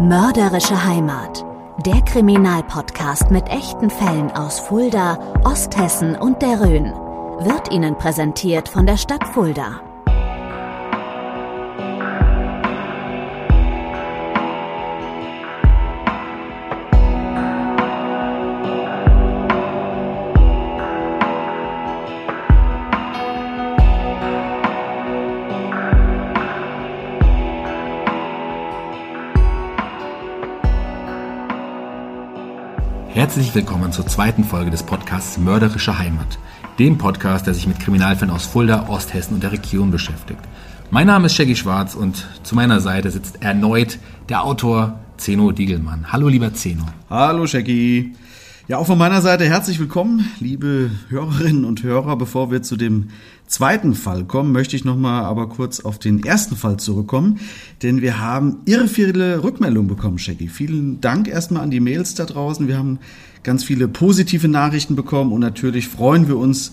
Mörderische Heimat. Der Kriminalpodcast mit echten Fällen aus Fulda, Osthessen und der Rhön wird Ihnen präsentiert von der Stadt Fulda. Herzlich willkommen zur zweiten Folge des Podcasts Mörderische Heimat, dem Podcast, der sich mit Kriminalfällen aus Fulda, Osthessen und der Region beschäftigt. Mein Name ist Shaggy Schwarz und zu meiner Seite sitzt erneut der Autor Zeno Diegelmann. Hallo lieber Zeno. Hallo Shaggy. Ja, auch von meiner Seite herzlich willkommen, liebe Hörerinnen und Hörer. Bevor wir zu dem zweiten Fall kommen, möchte ich nochmal aber kurz auf den ersten Fall zurückkommen, denn wir haben irre viele Rückmeldungen bekommen, Shaggy. Vielen Dank erstmal an die Mails da draußen. Wir haben ganz viele positive Nachrichten bekommen und natürlich freuen wir uns,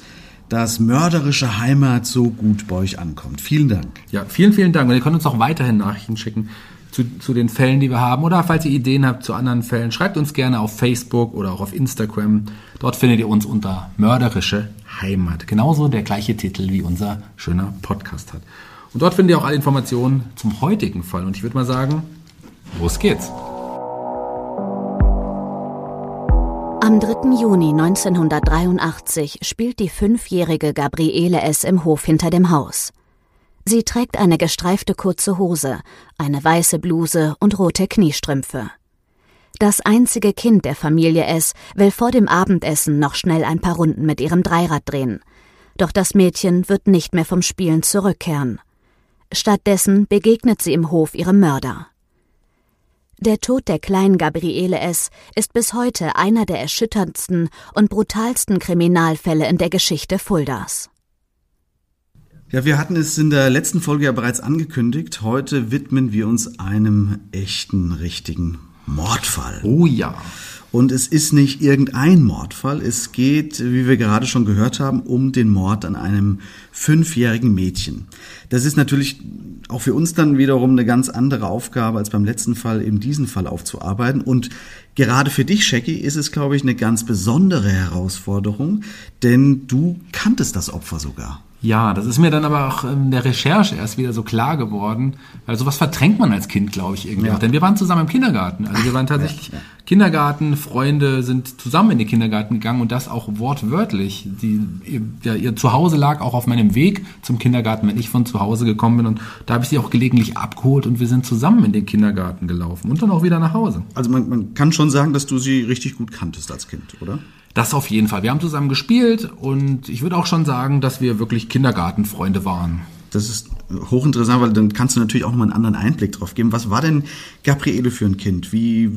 dass mörderische Heimat so gut bei euch ankommt. Vielen Dank. Ja, vielen, vielen Dank. Und ihr könnt uns auch weiterhin Nachrichten schicken zu, zu den Fällen, die wir haben. Oder falls ihr Ideen habt zu anderen Fällen, schreibt uns gerne auf Facebook oder auch auf Instagram. Dort findet ihr uns unter Mörderische Heimat. Genauso der gleiche Titel wie unser schöner Podcast hat. Und dort findet ihr auch alle Informationen zum heutigen Fall. Und ich würde mal sagen, los geht's. Am 3. Juni 1983 spielt die fünfjährige Gabriele S. im Hof hinter dem Haus. Sie trägt eine gestreifte kurze Hose, eine weiße Bluse und rote Kniestrümpfe. Das einzige Kind der Familie S will vor dem Abendessen noch schnell ein paar Runden mit ihrem Dreirad drehen. Doch das Mädchen wird nicht mehr vom Spielen zurückkehren. Stattdessen begegnet sie im Hof ihrem Mörder. Der Tod der kleinen Gabriele S. ist bis heute einer der erschütterndsten und brutalsten Kriminalfälle in der Geschichte Fuldas. Ja, wir hatten es in der letzten Folge ja bereits angekündigt. Heute widmen wir uns einem echten, richtigen Mordfall. Oh ja. Und es ist nicht irgendein Mordfall. Es geht, wie wir gerade schon gehört haben, um den Mord an einem fünfjährigen Mädchen. Das ist natürlich auch für uns dann wiederum eine ganz andere Aufgabe, als beim letzten Fall eben diesen Fall aufzuarbeiten. Und gerade für dich, Shaggy, ist es, glaube ich, eine ganz besondere Herausforderung, denn du kanntest das Opfer sogar. Ja, das ist mir dann aber auch in der Recherche erst wieder so klar geworden, weil sowas verdrängt man als Kind, glaube ich, irgendwie Ja. auch. Denn wir waren zusammen im Kindergarten. Also wir waren tatsächlich Ja, ja. Kindergarten, Freunde sind zusammen in den Kindergarten gegangen und das auch wortwörtlich. Die, ihr, ja, ihr Zuhause lag auch auf meinem Weg zum Kindergarten, wenn ich von zu Hause gekommen bin. Und da habe ich sie auch gelegentlich abgeholt und wir sind zusammen in den Kindergarten gelaufen und dann auch wieder nach Hause. Also man, man kann schon sagen, dass du sie richtig gut kanntest als Kind, oder? Das auf jeden Fall. Wir haben zusammen gespielt und ich würde auch schon sagen, dass wir wirklich Kindergartenfreunde waren. Das ist hochinteressant, weil dann kannst du natürlich auch nochmal einen anderen Einblick drauf geben. Was war denn Gabriele für ein Kind? Wie,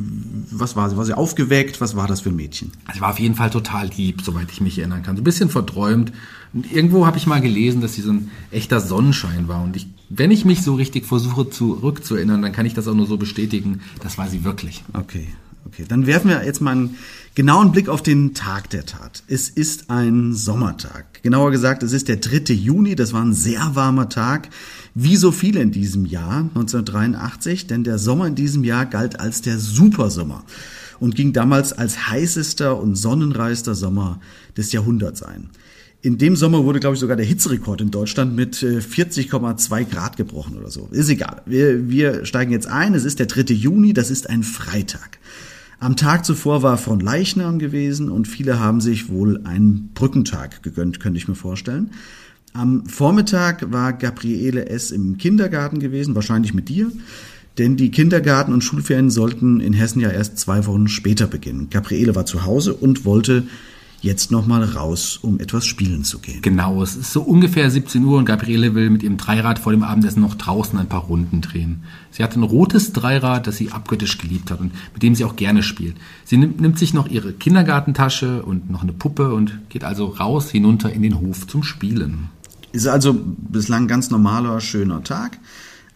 was war sie? War sie aufgeweckt? Was war das für ein Mädchen? Also ich war auf jeden Fall total lieb, soweit ich mich erinnern kann. So ein bisschen verträumt. Und irgendwo habe ich mal gelesen, dass sie so ein echter Sonnenschein war. Und ich, wenn ich mich so richtig versuche zurückzuerinnern, dann kann ich das auch nur so bestätigen. Das war sie wirklich. Okay. Okay, dann werfen wir jetzt mal einen genauen Blick auf den Tag der Tat. Es ist ein Sommertag. Genauer gesagt, es ist der 3. Juni. Das war ein sehr warmer Tag. Wie so viele in diesem Jahr, 1983, denn der Sommer in diesem Jahr galt als der Supersommer und ging damals als heißester und sonnenreichster Sommer des Jahrhunderts ein. In dem Sommer wurde, glaube ich, sogar der Hitzerekord in Deutschland mit 40,2 Grad gebrochen oder so. Ist egal. Wir, wir steigen jetzt ein. Es ist der 3. Juni, das ist ein Freitag. Am Tag zuvor war von Leichnam gewesen und viele haben sich wohl einen Brückentag gegönnt, könnte ich mir vorstellen. Am Vormittag war Gabriele S. im Kindergarten gewesen, wahrscheinlich mit dir. Denn die Kindergarten- und Schulferien sollten in Hessen ja erst zwei Wochen später beginnen. Gabriele war zu Hause und wollte jetzt nochmal raus, um etwas spielen zu gehen. Genau, es ist so ungefähr 17 Uhr und Gabriele will mit ihrem Dreirad vor dem Abendessen noch draußen ein paar Runden drehen. Sie hat ein rotes Dreirad, das sie abgöttisch geliebt hat und mit dem sie auch gerne spielt. Sie nimmt, nimmt sich noch ihre Kindergartentasche und noch eine Puppe und geht also raus hinunter in den Hof zum Spielen. Ist also bislang ganz normaler, schöner Tag.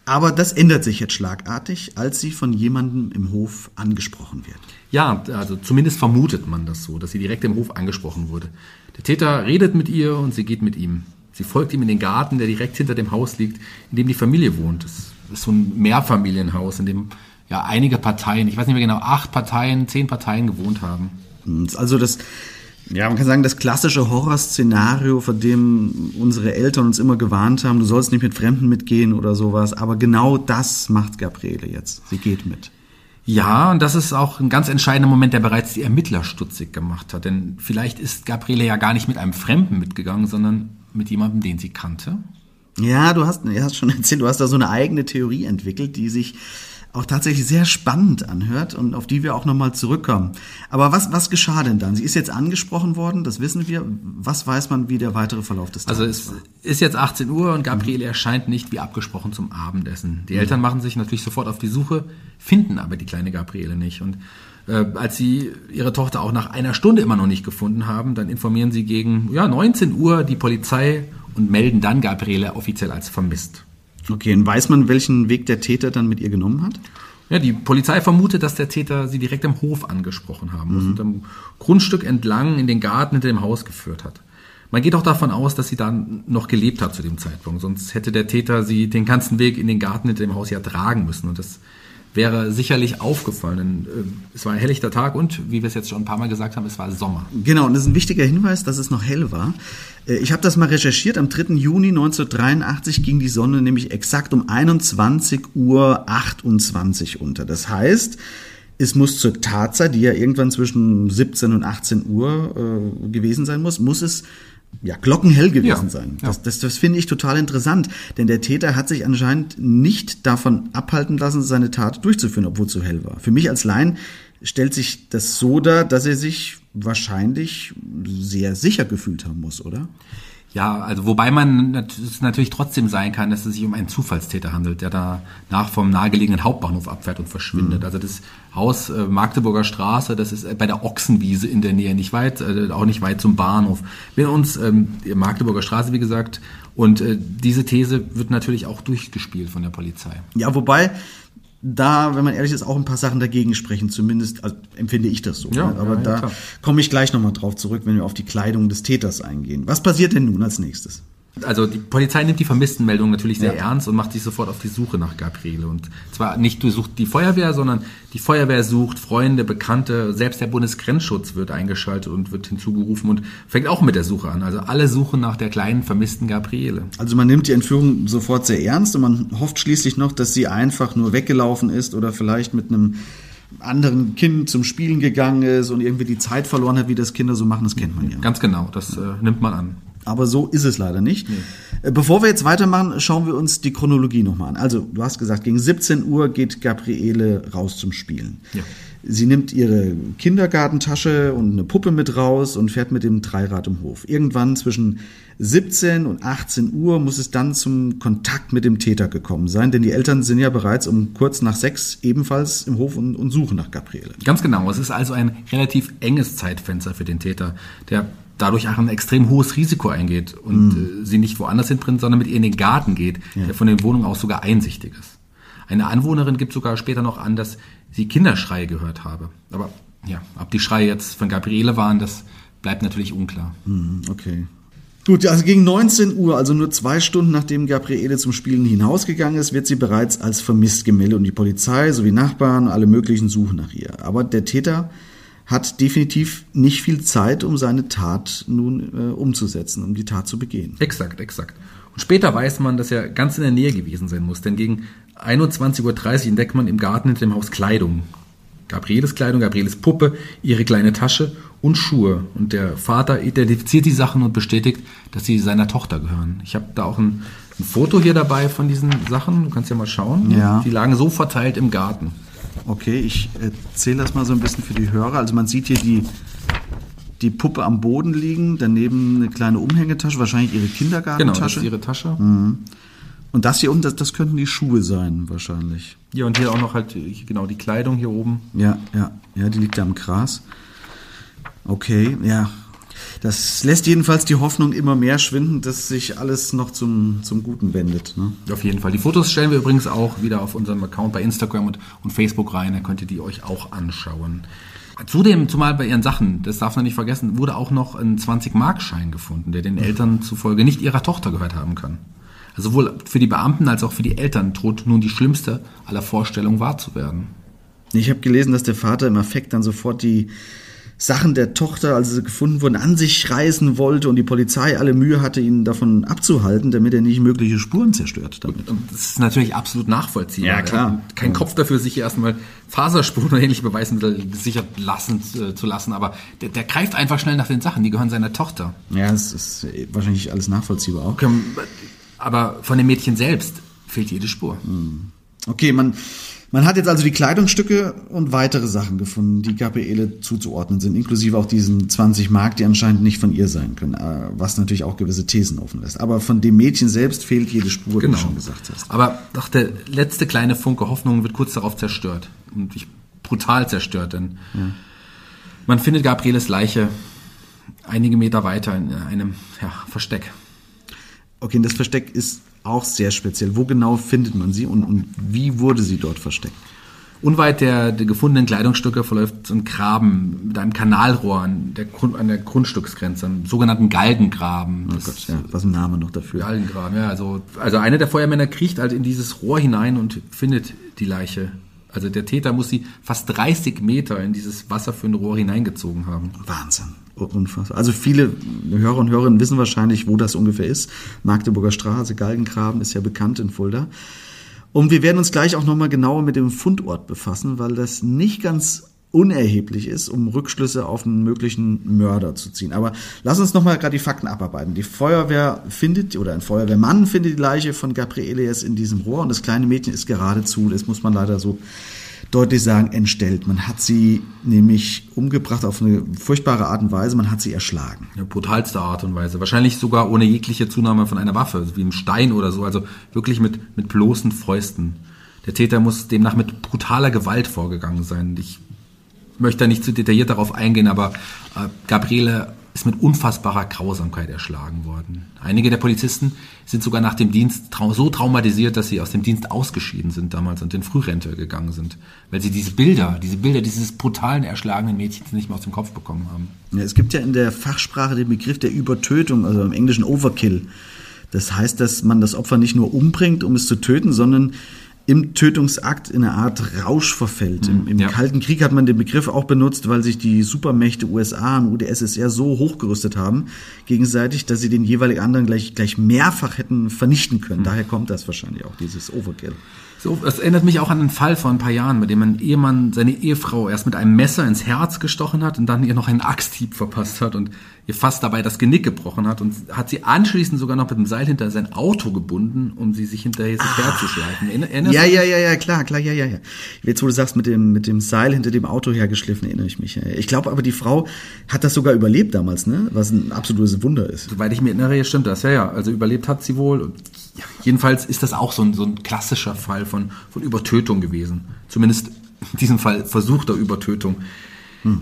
Aber das ändert sich jetzt schlagartig, als sie von jemandem im Hof angesprochen wird. Ja, also zumindest vermutet man das so, dass sie direkt im Hof angesprochen wurde. Der Täter redet mit ihr und sie geht mit ihm. Sie folgt ihm in den Garten, der direkt hinter dem Haus liegt, in dem die Familie wohnt. Das ist so ein Mehrfamilienhaus, in dem ja einige Parteien, ich weiß nicht mehr genau, acht Parteien, zehn Parteien gewohnt haben. Also das ja, man kann sagen, das klassische Horrorszenario, vor dem unsere Eltern uns immer gewarnt haben, du sollst nicht mit Fremden mitgehen oder sowas. Aber genau das macht Gabriele jetzt. Sie geht mit. Ja, und das ist auch ein ganz entscheidender Moment, der bereits die Ermittler stutzig gemacht hat. Denn vielleicht ist Gabriele ja gar nicht mit einem Fremden mitgegangen, sondern mit jemandem, den sie kannte. Ja, du hast, du hast schon erzählt, du hast da so eine eigene Theorie entwickelt, die sich auch tatsächlich sehr spannend anhört und auf die wir auch nochmal zurückkommen. Aber was, was geschah denn dann? Sie ist jetzt angesprochen worden, das wissen wir. Was weiß man, wie der weitere Verlauf des Tages Also es war? ist jetzt 18 Uhr und Gabriele mhm. erscheint nicht wie abgesprochen zum Abendessen. Die mhm. Eltern machen sich natürlich sofort auf die Suche, finden aber die kleine Gabriele nicht. Und äh, als sie ihre Tochter auch nach einer Stunde immer noch nicht gefunden haben, dann informieren sie gegen ja, 19 Uhr die Polizei und melden dann Gabriele offiziell als vermisst. Okay, und weiß man, welchen Weg der Täter dann mit ihr genommen hat? Ja, die Polizei vermutet, dass der Täter sie direkt im Hof angesprochen haben muss mhm. und am Grundstück entlang in den Garten hinter dem Haus geführt hat. Man geht auch davon aus, dass sie dann noch gelebt hat zu dem Zeitpunkt, sonst hätte der Täter sie den ganzen Weg in den Garten hinter dem Haus ja tragen müssen und das wäre sicherlich aufgefallen. Denn, äh, es war ein helllichter Tag und, wie wir es jetzt schon ein paar Mal gesagt haben, es war Sommer. Genau, und das ist ein wichtiger Hinweis, dass es noch hell war. Äh, ich habe das mal recherchiert. Am 3. Juni 1983 ging die Sonne nämlich exakt um 21 Uhr 28 unter. Das heißt, es muss zur Tatzeit, die ja irgendwann zwischen 17 und 18 Uhr äh, gewesen sein muss, muss es ja, glockenhell gewesen ja, sein. Das, das, das finde ich total interessant, denn der Täter hat sich anscheinend nicht davon abhalten lassen, seine Tat durchzuführen, obwohl es so hell war. Für mich als Laien stellt sich das so dar, dass er sich wahrscheinlich sehr sicher gefühlt haben muss, oder? Ja, also wobei man es natürlich trotzdem sein kann, dass es sich um einen Zufallstäter handelt, der da nach vom nahegelegenen Hauptbahnhof abfährt und verschwindet. Mhm. Also das Haus äh, Magdeburger Straße, das ist äh, bei der Ochsenwiese in der Nähe, nicht weit, äh, auch nicht weit zum Bahnhof. Wir uns ähm, Magdeburger Straße, wie gesagt, und äh, diese These wird natürlich auch durchgespielt von der Polizei. Ja, wobei da, wenn man ehrlich ist, auch ein paar Sachen dagegen sprechen, zumindest also, empfinde ich das so. Ja, ne? Aber ja, da komme ich gleich nochmal drauf zurück, wenn wir auf die Kleidung des Täters eingehen. Was passiert denn nun als nächstes? Also die Polizei nimmt die Vermisstenmeldung natürlich sehr ja. ernst und macht sich sofort auf die Suche nach Gabriele. Und zwar nicht sucht die Feuerwehr, sondern die Feuerwehr sucht Freunde, Bekannte, selbst der Bundesgrenzschutz wird eingeschaltet und wird hinzugerufen und fängt auch mit der Suche an. Also alle suchen nach der kleinen vermissten Gabriele. Also man nimmt die Entführung sofort sehr ernst und man hofft schließlich noch, dass sie einfach nur weggelaufen ist oder vielleicht mit einem anderen Kind zum Spielen gegangen ist und irgendwie die Zeit verloren hat, wie das Kinder so machen, das kennt man ja. Ganz genau, das äh, nimmt man an. Aber so ist es leider nicht. Nee. Äh, bevor wir jetzt weitermachen, schauen wir uns die Chronologie nochmal an. Also, du hast gesagt, gegen 17 Uhr geht Gabriele raus zum Spielen. Ja. Sie nimmt ihre Kindergartentasche und eine Puppe mit raus und fährt mit dem Dreirad im Hof. Irgendwann zwischen 17 und 18 Uhr muss es dann zum Kontakt mit dem Täter gekommen sein, denn die Eltern sind ja bereits um kurz nach sechs ebenfalls im Hof und, und suchen nach Gabriele. Ganz genau. Es ist also ein relativ enges Zeitfenster für den Täter, der dadurch auch ein extrem hohes Risiko eingeht und mhm. sie nicht woanders hinbringt, sondern mit ihr in den Garten geht, ja. der von den Wohnungen aus sogar einsichtig ist. Eine Anwohnerin gibt sogar später noch an, dass sie Kinderschreie gehört habe. Aber ja, ob die Schreie jetzt von Gabriele waren, das bleibt natürlich unklar. Hm, okay. Gut, also gegen 19 Uhr, also nur zwei Stunden nachdem Gabriele zum Spielen hinausgegangen ist, wird sie bereits als vermisst gemeldet und die Polizei sowie Nachbarn, alle möglichen suchen nach ihr. Aber der Täter hat definitiv nicht viel Zeit, um seine Tat nun äh, umzusetzen, um die Tat zu begehen. Exakt, exakt. Und später weiß man, dass er ganz in der Nähe gewesen sein muss, denn gegen 21.30 Uhr entdeckt man im Garten hinter dem Haus Kleidung. Gabrieles Kleidung, Gabrieles Puppe, ihre kleine Tasche und Schuhe. Und der Vater identifiziert die Sachen und bestätigt, dass sie seiner Tochter gehören. Ich habe da auch ein, ein, Foto hier dabei von diesen Sachen. Du kannst ja mal schauen. Ja. Die lagen so verteilt im Garten. Okay, ich erzähle das mal so ein bisschen für die Hörer. Also man sieht hier die, die Puppe am Boden liegen, daneben eine kleine Umhängetasche, wahrscheinlich ihre Kindergartentasche. Genau, das ist ihre Tasche. Mhm. Und das hier unten, das, das könnten die Schuhe sein, wahrscheinlich. Ja, und hier auch noch halt, genau, die Kleidung hier oben. Ja, ja, ja, die liegt da im Gras. Okay, ja. Das lässt jedenfalls die Hoffnung immer mehr schwinden, dass sich alles noch zum, zum Guten wendet. Ne? Auf jeden Fall. Die Fotos stellen wir übrigens auch wieder auf unserem Account bei Instagram und, und Facebook rein. Da könnt ihr die euch auch anschauen. Zudem, zumal bei ihren Sachen, das darf man nicht vergessen, wurde auch noch ein 20-Mark-Schein gefunden, der den Eltern zufolge nicht ihrer Tochter gehört haben kann. Also sowohl für die Beamten als auch für die Eltern droht nun die schlimmste aller Vorstellungen wahr zu werden. Ich habe gelesen, dass der Vater im Affekt dann sofort die Sachen der Tochter, als sie gefunden wurden, an sich reißen wollte und die Polizei alle Mühe hatte, ihn davon abzuhalten, damit er nicht mögliche Spuren zerstört damit. Und das ist natürlich absolut nachvollziehbar. Ja, klar. Kein ja. Kopf dafür, sich erstmal Faserspuren oder ähnliche Beweismittel gesichert lassen, äh, zu lassen, aber der, der, greift einfach schnell nach den Sachen, die gehören seiner Tochter. Ja, das ist wahrscheinlich alles nachvollziehbar auch. Aber von dem Mädchen selbst fehlt jede Spur. Hm. Okay, man man hat jetzt also die Kleidungsstücke und weitere Sachen gefunden, die Gabriele zuzuordnen sind, inklusive auch diesen 20 Mark, die anscheinend nicht von ihr sein können, äh, was natürlich auch gewisse Thesen offen lässt. Aber von dem Mädchen selbst fehlt jede Spur, genau. wie du schon gesagt hast. Aber doch der letzte kleine Funke Hoffnung wird kurz darauf zerstört. Und ich, brutal zerstört, denn ja. man findet Gabrieles Leiche einige Meter weiter in einem ja, Versteck. Okay, und das Versteck ist auch sehr speziell. Wo genau findet man sie und, und wie wurde sie dort versteckt? Unweit der, der gefundenen Kleidungsstücke verläuft so ein Graben mit einem Kanalrohr an der, an der Grundstücksgrenze, einem sogenannten Galgengraben. Oh Gott, ja, was ist ein Name noch dafür? Galgengraben, ja. Also, also einer der Feuermänner kriecht halt in dieses Rohr hinein und findet die Leiche. Also der Täter muss sie fast 30 Meter in dieses wasserführende Rohr hineingezogen haben. Wahnsinn. Unfassbar. Also viele Hörer und Hörerinnen wissen wahrscheinlich, wo das ungefähr ist. Magdeburger Straße, Galgengraben ist ja bekannt in Fulda. Und wir werden uns gleich auch nochmal genauer mit dem Fundort befassen, weil das nicht ganz unerheblich ist, um Rückschlüsse auf einen möglichen Mörder zu ziehen. Aber lass uns nochmal gerade die Fakten abarbeiten. Die Feuerwehr findet, oder ein Feuerwehrmann findet die Leiche von Gabriele jetzt in diesem Rohr und das kleine Mädchen ist geradezu, das muss man leider so deutlich sagen, entstellt. Man hat sie nämlich umgebracht auf eine furchtbare Art und Weise, man hat sie erschlagen. Ja, brutalste Art und Weise. Wahrscheinlich sogar ohne jegliche Zunahme von einer Waffe, wie einem Stein oder so, also wirklich mit, mit bloßen Fäusten. Der Täter muss demnach mit brutaler Gewalt vorgegangen sein. Ich möchte da nicht zu detailliert darauf eingehen, aber äh, Gabriele ist mit unfassbarer Grausamkeit erschlagen worden. Einige der Polizisten sind sogar nach dem Dienst trau so traumatisiert, dass sie aus dem Dienst ausgeschieden sind damals und in Frührente gegangen sind, weil sie diese Bilder, diese Bilder dieses brutalen, erschlagenen Mädchens nicht mehr aus dem Kopf bekommen haben. Ja, es gibt ja in der Fachsprache den Begriff der Übertötung, also im Englischen Overkill. Das heißt, dass man das Opfer nicht nur umbringt, um es zu töten, sondern im Tötungsakt in eine Art Rausch verfällt. Im, im ja. Kalten Krieg hat man den Begriff auch benutzt, weil sich die Supermächte USA und UdSSR so hochgerüstet haben, gegenseitig, dass sie den jeweiligen anderen gleich, gleich mehrfach hätten vernichten können. Mhm. Daher kommt das wahrscheinlich auch, dieses Overkill. So, das erinnert mich auch an einen Fall vor ein paar Jahren, bei dem ein Ehemann seine Ehefrau erst mit einem Messer ins Herz gestochen hat und dann ihr noch einen Axthieb verpasst hat und ihr fast dabei das Genick gebrochen hat und hat sie anschließend sogar noch mit dem Seil hinter sein Auto gebunden, um sie sich hinterher sich ah. herzuschleifen. Erinnerst ja, ja, ja, ja, klar, klar, ja, ja, ja. Jetzt, wo du sagst, mit dem, mit dem Seil hinter dem Auto hergeschliffen, erinnere ich mich. Ich glaube aber, die Frau hat das sogar überlebt damals, ne? Was ein absolutes Wunder ist. Soweit ich mir erinnere, stimmt das. Ja, ja. Also überlebt hat sie wohl. Jedenfalls ist das auch so ein, so ein klassischer Fall von, von Übertötung gewesen. Zumindest in diesem Fall versuchter Übertötung.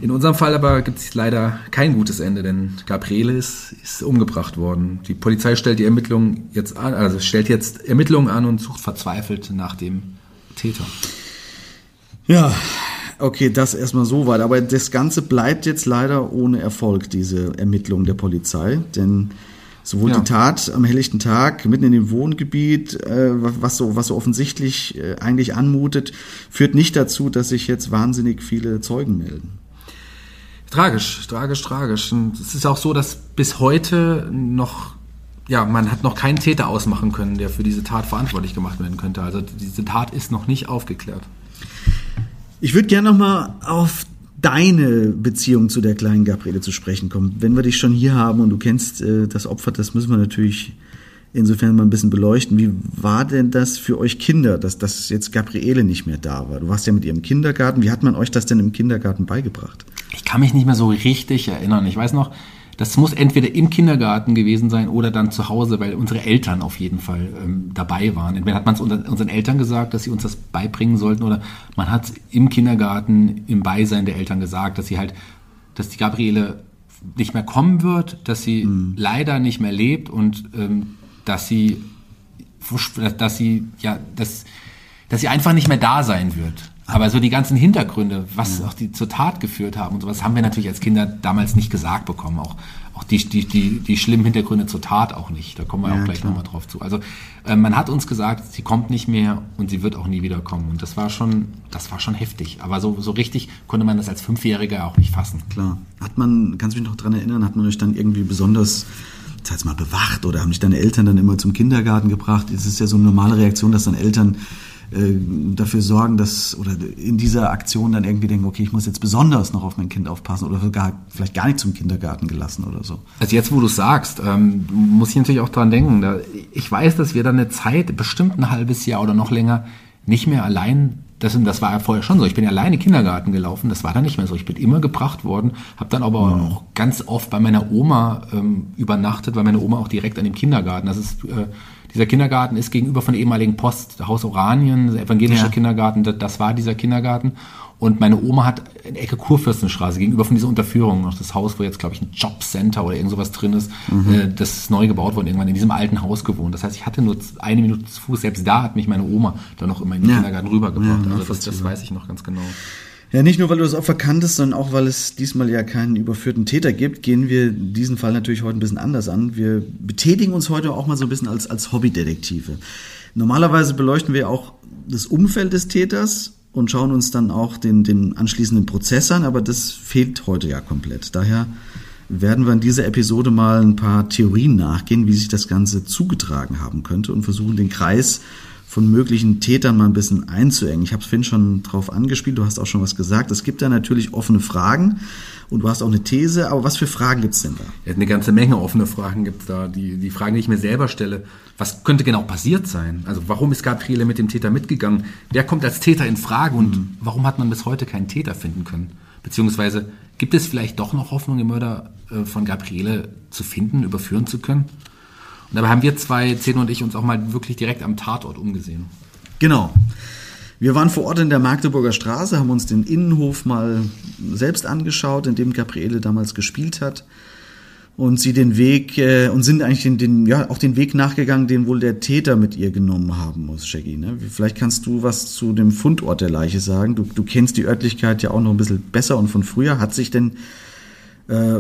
In unserem Fall aber gibt es leider kein gutes Ende, denn Gabriele ist, ist umgebracht worden. Die Polizei stellt die Ermittlungen jetzt an, also stellt jetzt Ermittlungen an und sucht verzweifelt nach dem Täter. Ja, okay, das erstmal so weit. Aber das Ganze bleibt jetzt leider ohne Erfolg, diese Ermittlung der Polizei. Denn sowohl Ja. die Tat am helllichten Tag mitten in dem Wohngebiet, äh, was so was so offensichtlich äh, eigentlich anmutet, führt nicht dazu, dass sich jetzt wahnsinnig viele Zeugen melden. Tragisch, tragisch, tragisch. Und es ist auch so, dass bis heute noch, ja, man hat noch keinen Täter ausmachen können, der für diese Tat verantwortlich gemacht werden könnte. Also diese Tat ist noch nicht aufgeklärt. Ich würde gerne noch mal auf deine Beziehung zu der kleinen Gabriele zu sprechen kommen. Wenn wir dich schon hier haben und du kennst äh, das Opfer, das müssen wir natürlich insofern mal ein bisschen beleuchten. Wie war denn das für euch Kinder, dass, dass jetzt Gabriele nicht mehr da war? Du warst ja mit ihr im Kindergarten. Wie hat man euch das denn im Kindergarten beigebracht? Ich kann mich nicht mehr so richtig erinnern. Ich weiß noch, das muss entweder im Kindergarten gewesen sein oder dann zu Hause, weil unsere Eltern auf jeden Fall ähm, dabei waren. Entweder hat man es unseren Eltern gesagt, dass sie uns das beibringen sollten, oder man hat es im Kindergarten im Beisein der Eltern gesagt, dass sie halt, dass die Gabriele nicht mehr kommen wird, dass sie leider nicht mehr lebt und ähm, dass sie dass sie ja dass dass sie einfach nicht mehr da sein wird. Aber so die ganzen Hintergründe, was auch die zur Tat geführt haben und sowas, haben wir natürlich als Kinder damals nicht gesagt bekommen. Auch, auch die, die, die, die schlimmen Hintergründe zur Tat auch nicht. Da kommen wir Ja, auch gleich nochmal drauf zu. Also äh, man hat uns gesagt, sie kommt nicht mehr und sie wird auch nie wieder kommen. Und das war schon, das war schon heftig. Aber so, so richtig konnte man das als Fünfjähriger auch nicht fassen. Klar. Hat man, kannst du mich noch dran erinnern, hat man euch dann irgendwie besonders das heißt mal bewacht oder haben dich deine Eltern dann immer zum Kindergarten gebracht? Es ist ja so eine normale Reaktion, dass dann Eltern äh, dafür sorgen, dass oder in dieser Aktion dann irgendwie denken, okay, ich muss jetzt besonders noch auf mein Kind aufpassen oder sogar vielleicht gar nicht zum Kindergarten gelassen oder so. Also jetzt, wo du sagst, ähm, muss ich natürlich auch dran denken. Ich weiß, dass wir dann eine Zeit, bestimmt ein halbes Jahr oder noch länger, nicht mehr allein, das, das war ja vorher schon so, ich bin alleine Kindergarten gelaufen, das war dann nicht mehr so. Ich bin immer gebracht worden, habe dann aber auch ganz oft bei meiner Oma ähm, übernachtet, weil meine Oma auch direkt an dem Kindergarten, das ist... Äh, dieser Kindergarten ist gegenüber von der ehemaligen Post, Haus Oranien, der evangelische Ja. Kindergarten, das, das war dieser Kindergarten. Und meine Oma hat in Ecke Kurfürstenstraße gegenüber von dieser Unterführung noch das Haus, wo jetzt, glaube ich, ein Jobcenter oder irgend sowas drin ist. Äh, das ist neu gebaut worden, irgendwann in diesem alten Haus gewohnt. Das heißt, ich hatte nur eine Minute zu Fuß. Selbst da hat mich meine Oma dann noch immer in den Ja. Kindergarten rübergebracht. Ja, also das, das weiß ich noch ganz genau. Ja, nicht nur, weil du das Opfer kanntest, sondern auch, weil es diesmal ja keinen überführten Täter gibt, gehen wir diesen Fall natürlich heute ein bisschen anders an. Wir betätigen uns heute auch mal so ein bisschen als, als Hobbydetektive. Normalerweise beleuchten wir auch das Umfeld des Täters und schauen uns dann auch den, den anschließenden Prozess an, aber das fehlt heute ja komplett. Daher werden wir in dieser Episode mal ein paar Theorien nachgehen, wie sich das Ganze zugetragen haben könnte und versuchen, den Kreis von möglichen Tätern mal ein bisschen einzuengen. Ich habe es vorhin schon drauf angespielt, du hast auch schon was gesagt. Es gibt da natürlich offene Fragen und du hast auch eine These, aber was für Fragen gibt's denn da? Ja, eine ganze Menge offene Fragen gibt's da. Die, die Fragen, die ich mir selber stelle, was könnte genau passiert sein? Also warum ist Gabriele mit dem Täter mitgegangen? Wer kommt als Täter in Frage und warum hat man bis heute keinen Täter finden können? Beziehungsweise gibt es vielleicht doch noch Hoffnung, den Mörder äh, von Gabriele zu finden, überführen zu können? Und dabei haben wir zwei, Zeno und ich, uns auch mal wirklich direkt am Tatort umgesehen. Genau. Wir waren vor Ort in der Magdeburger Straße, haben uns den Innenhof mal selbst angeschaut, in dem Gabriele damals gespielt hat. Und sie den Weg, äh, und sind eigentlich den, den, ja, auch den Weg nachgegangen, den wohl der Täter mit ihr genommen haben muss, Shaggy. Ne? Vielleicht kannst du was zu dem Fundort der Leiche sagen. Du, du kennst die Örtlichkeit ja auch noch ein bisschen besser und von früher. Hat sich denn, äh,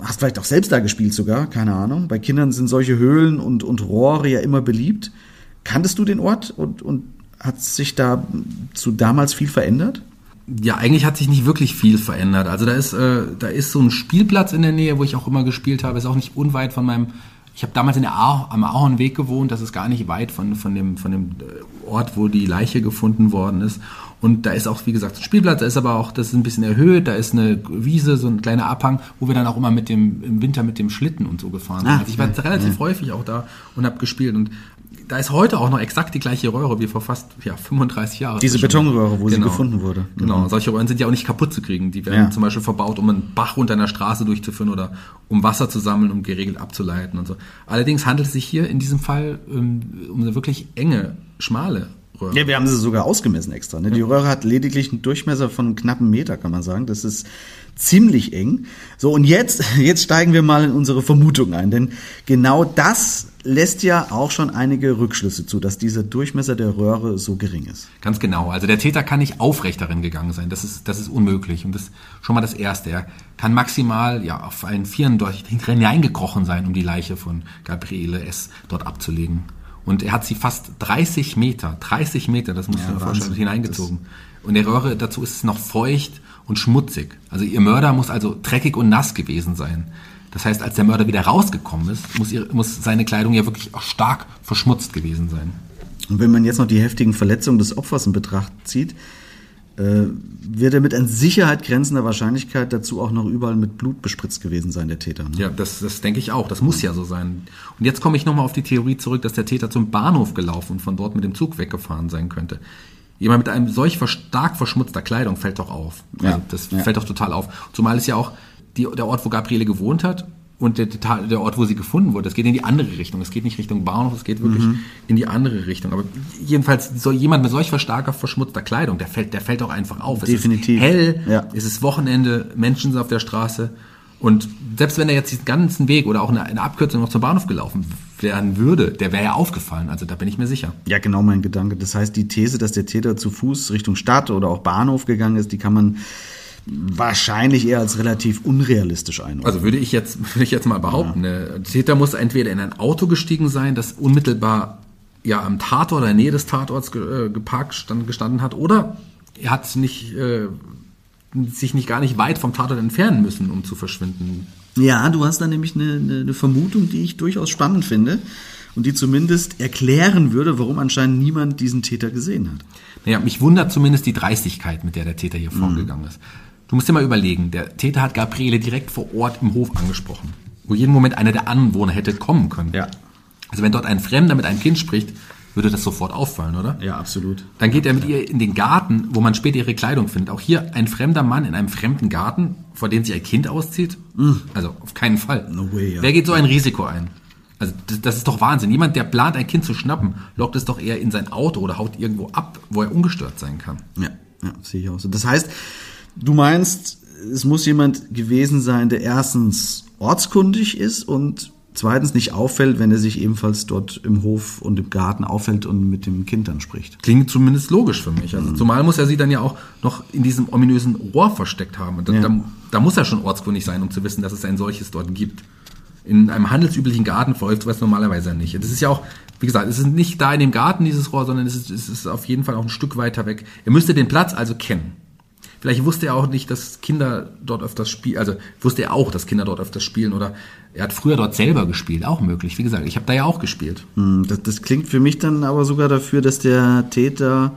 hast vielleicht auch selbst da gespielt sogar, keine Ahnung. Bei Kindern sind solche Höhlen und, und Rohre ja immer beliebt. Kanntest du den Ort und, und hat sich da zu damals viel verändert? Ja, eigentlich hat sich nicht wirklich viel verändert. Also da ist, äh, da ist so ein Spielplatz in der Nähe, wo ich auch immer gespielt habe. Ist auch nicht unweit von meinem. Ich habe damals in der ah am Ahornweg gewohnt. Das ist gar nicht weit von, von dem, von dem äh, Ort, wo die Leiche gefunden worden ist. Und da ist auch, wie gesagt, ein Spielplatz. Da ist aber auch, das ist ein bisschen erhöht. Da ist eine Wiese, so ein kleiner Abhang, wo wir dann auch immer mit dem im Winter mit dem Schlitten und so gefahren sind. Ah, also ich war ja, relativ ja. häufig auch da und habe gespielt. Und da ist heute auch noch exakt die gleiche Röhre wie vor fast ja, 35 Jahren. Diese Betonröhre, wo sie gefunden wurde. Mhm. Genau, solche Röhren sind ja auch nicht kaputt zu kriegen. Die werden Ja. zum Beispiel verbaut, um einen Bach unter einer Straße durchzuführen oder um Wasser zu sammeln, um geregelt abzuleiten und so. Allerdings handelt es sich hier in diesem Fall ähm, um eine wirklich enge, schmale Röhre. Ja, wir haben sie sogar ausgemessen extra. Ne? Die Röhre hat lediglich einen Durchmesser von einem knappen Meter, kann man sagen. Das ist ziemlich eng. So, und jetzt, jetzt steigen wir mal in unsere Vermutung ein. Denn genau das lässt ja auch schon einige Rückschlüsse zu, dass dieser Durchmesser der Röhre so gering ist. Ganz genau. Also der Täter kann nicht aufrecht darin gegangen sein. Das ist, das ist unmöglich. Und das ist schon mal das Erste. Er kann maximal ja, auf allen Vieren dort hineingekrochen sein, um die Leiche von Gabriele S. dort abzulegen. Und er hat sie fast 30 Meter, 30 Meter, das muss ja, man vorstellen, hineingezogen. Und der Röhre dazu ist es noch feucht und schmutzig. Also ihr Mörder muss also dreckig und nass gewesen sein. Das heißt, als der Mörder wieder rausgekommen ist, muss, ihr, muss seine Kleidung ja wirklich auch stark verschmutzt gewesen sein. Und wenn man jetzt noch die heftigen Verletzungen des Opfers in Betracht zieht, äh, wird er mit an Sicherheit grenzender Wahrscheinlichkeit dazu auch noch überall mit Blut bespritzt gewesen sein, der Täter. Ne? Ja, das, das denke ich auch. Das muss ja so sein. Und jetzt komme ich nochmal auf die Theorie zurück, dass der Täter zum Bahnhof gelaufen und von dort mit dem Zug weggefahren sein könnte. Jemand mit einem solch stark verschmutzter Kleidung fällt doch auf. Also ja, das ja. fällt doch total auf. Zumal es ja auch die, der Ort, wo Gabriele gewohnt hat und der, der Ort, wo sie gefunden wurde, das geht in die andere Richtung. Es geht nicht Richtung Bahnhof, es geht wirklich mhm. in die andere Richtung. Aber jedenfalls so jemand mit solch starker verschmutzter Kleidung, der fällt, der fällt auch einfach auf. Definitiv. Es ist hell, ja. es ist Wochenende, Menschen sind auf der Straße. Und selbst wenn er jetzt den ganzen Weg oder auch eine, eine Abkürzung noch zum Bahnhof gelaufen werden würde, der wäre ja aufgefallen. Also da bin ich mir sicher. Ja, genau mein Gedanke. Das heißt, die These, dass der Täter zu Fuß Richtung Stadt oder auch Bahnhof gegangen ist, die kann man wahrscheinlich eher als relativ unrealistisch einordnen. Also würde ich jetzt, würde ich jetzt mal behaupten, ja. der Täter muss entweder in ein Auto gestiegen sein, das unmittelbar ja am Tatort oder in der Nähe des Tatorts ge, äh, geparkt stand, gestanden hat, oder er hat nicht, äh, sich nicht gar nicht weit vom Tatort entfernen müssen, um zu verschwinden. Ja, du hast da nämlich eine, eine, eine Vermutung, die ich durchaus spannend finde und die zumindest erklären würde, warum anscheinend niemand diesen Täter gesehen hat. Naja, mich wundert zumindest die Dreistigkeit, mit der der Täter hier mhm. vorgegangen ist. Du musst dir mal überlegen, der Täter hat Gabriele direkt vor Ort im Hof angesprochen, wo jeden Moment einer der Anwohner hätte kommen können. Ja. Also wenn dort ein Fremder mit einem Kind spricht, würde das sofort auffallen, oder? Ja, absolut. Dann geht er mit ihr in den Garten, wo man später ihre Kleidung findet. Auch hier ein fremder Mann in einem fremden Garten, vor dem sich ein Kind auszieht? Mm. Also auf keinen Fall. No way, ja. Wer geht so ein Risiko ein? Also das, das, ist doch Wahnsinn. Jemand, der plant, ein Kind zu schnappen, lockt es doch eher in sein Auto oder haut irgendwo ab, wo er ungestört sein kann. Ja, ja sehe ich auch so. Das heißt, Du meinst, es muss jemand gewesen sein, der erstens ortskundig ist und zweitens nicht auffällt, wenn er sich ebenfalls dort im Hof und im Garten auffällt und mit dem Kind dann spricht. Klingt zumindest logisch für mich. Also mhm. zumal muss er sie dann ja auch noch in diesem ominösen Rohr versteckt haben. Da, ja. da, da, muss er schon ortskundig sein, um zu wissen, dass es ein solches dort gibt. In einem handelsüblichen Garten verläuft sowas normalerweise nicht. Das ist ja auch, wie gesagt, es ist nicht da in dem Garten dieses Rohr, sondern es ist, es ist auf jeden Fall auch ein Stück weiter weg. Er müsste den Platz also kennen. Vielleicht wusste er auch nicht, dass Kinder dort öfters spielen, also wusste er auch, dass Kinder dort öfters spielen oder er hat früher dort selber gespielt, auch möglich. Wie gesagt, ich habe da ja auch gespielt. Hm, das, das klingt für mich dann aber sogar dafür, dass der Täter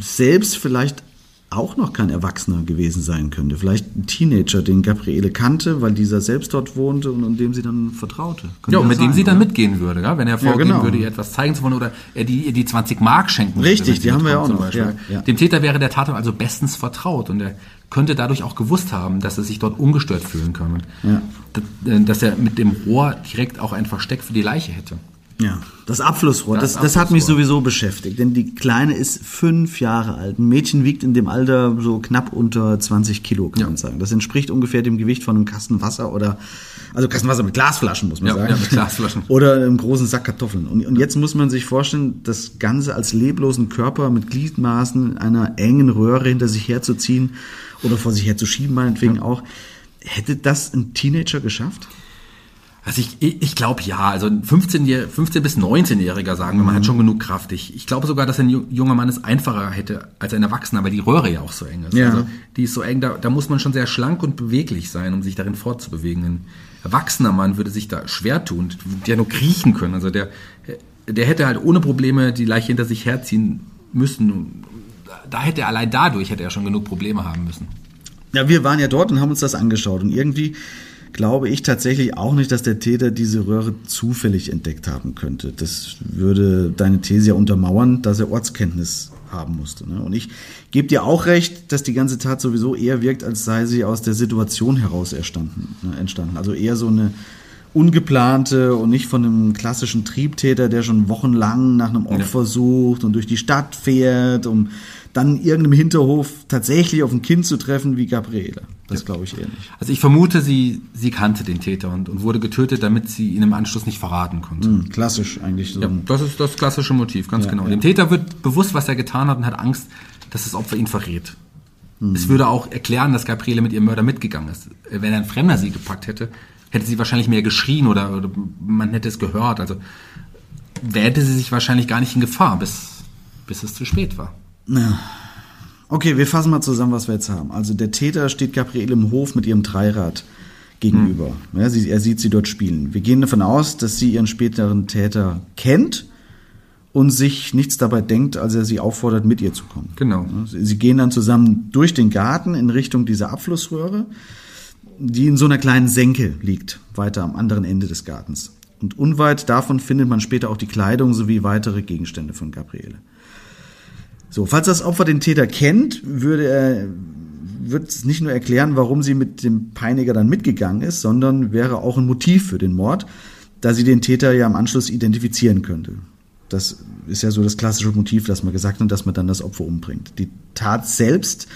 selbst vielleicht auch noch kein Erwachsener gewesen sein könnte. Vielleicht ein Teenager, den Gabriele kannte, weil dieser selbst dort wohnte und, und dem sie dann vertraute. Könnte ja, und mit sein, dem sie oder? dann mitgehen würde, ja? wenn er vorgehen ja, genau. würde, ihr etwas zeigen zu wollen oder er die, ihr die 20 Mark schenken Richtig, würde. Richtig, die haben wir ja auch noch. Ja. Dem Täter wäre der Tatort also bestens vertraut und er könnte dadurch auch gewusst haben, dass er sich dort ungestört fühlen kann. Ja. Äh, dass er mit dem Rohr direkt auch ein Versteck für die Leiche hätte. Ja, das Abflussrohr, das, das, das Abflussrohr. hat mich sowieso beschäftigt, denn die Kleine ist fünf Jahre alt. Ein Mädchen wiegt in dem Alter so knapp unter 20 Kilo, kann ja. man sagen. Das entspricht ungefähr dem Gewicht von einem Kasten Wasser oder, also Kasten Wasser mit Glasflaschen, muss man ja, sagen. Ja, mit Glasflaschen. Oder einem großen Sack Kartoffeln. Und, und jetzt muss man sich vorstellen, das Ganze als leblosen Körper mit Gliedmaßen in einer engen Röhre hinter sich herzuziehen oder vor sich herzuschieben, meinetwegen ja. auch. Hätte das ein Teenager geschafft? Also ich, ich glaube ja, also ein 15, 15 bis 19-Jähriger sagen wir, man hat mhm. schon genug Kraft. Ich, ich glaube sogar, dass ein junger Mann es einfacher hätte als ein Erwachsener, weil die Röhre ja auch so eng ist. Ja. Also die ist so eng, da, da muss man schon sehr schlank und beweglich sein, um sich darin fortzubewegen. Ein erwachsener Mann würde sich da schwer tun, der nur kriechen können. Also der, der hätte halt ohne Probleme die Leiche hinter sich herziehen müssen. Da hätte er allein dadurch hätte er schon genug Probleme haben müssen. Ja, wir waren ja dort und haben uns das angeschaut und irgendwie glaube ich tatsächlich auch nicht, dass der Täter diese Röhre zufällig entdeckt haben könnte. Das würde deine These ja untermauern, dass er Ortskenntnis haben musste. Ne? Und ich gebe dir auch recht, dass die ganze Tat sowieso eher wirkt, als sei sie aus der Situation heraus entstanden. Ne? entstanden. Also eher so eine ungeplante und nicht von einem klassischen Triebtäter, der schon wochenlang nach einem Opfer ja. sucht und durch die Stadt fährt, um dann irgendeinem Hinterhof tatsächlich auf ein Kind zu treffen wie Gabriele. Das glaube ich eher nicht. Also ich vermute, sie, sie kannte den Täter und, und wurde getötet, damit sie ihn im Anschluss nicht verraten konnte. Hm, klassisch eigentlich so. Ja, das ist das klassische Motiv, ganz Ja, genau. ja. Dem Täter wird bewusst, was er getan hat und hat Angst, dass das Opfer ihn verrät. Hm. Es würde auch erklären, dass Gabriele mit ihrem Mörder mitgegangen ist. Wenn ein Fremder sie gepackt hätte, hätte sie wahrscheinlich mehr geschrien oder, oder man hätte es gehört. Also wähnte sie sich wahrscheinlich gar nicht in Gefahr, bis, bis es zu spät war. Okay, wir fassen mal zusammen, was wir jetzt haben. Also der Täter steht Gabriele im Hof mit ihrem Dreirad gegenüber. Ja, sie, er sieht sie dort spielen. Wir gehen davon aus, dass sie ihren späteren Täter kennt und sich nichts dabei denkt, als er sie auffordert, mit ihr zu kommen. Genau. Ja, Sie sie gehen dann zusammen durch den Garten in Richtung dieser Abflussröhre, die in so einer kleinen Senke liegt, weiter am anderen Ende des Gartens. Und unweit davon findet man später auch die Kleidung sowie weitere Gegenstände von Gabriele. So, falls das Opfer den Täter kennt, würde er wird es nicht nur erklären, warum sie mit dem Peiniger dann mitgegangen ist, sondern wäre auch ein Motiv für den Mord, da sie den Täter ja im Anschluss identifizieren könnte. Das ist ja so das klassische Motiv, dass man gesagt hat, dass man dann das Opfer umbringt. Die Tat selbst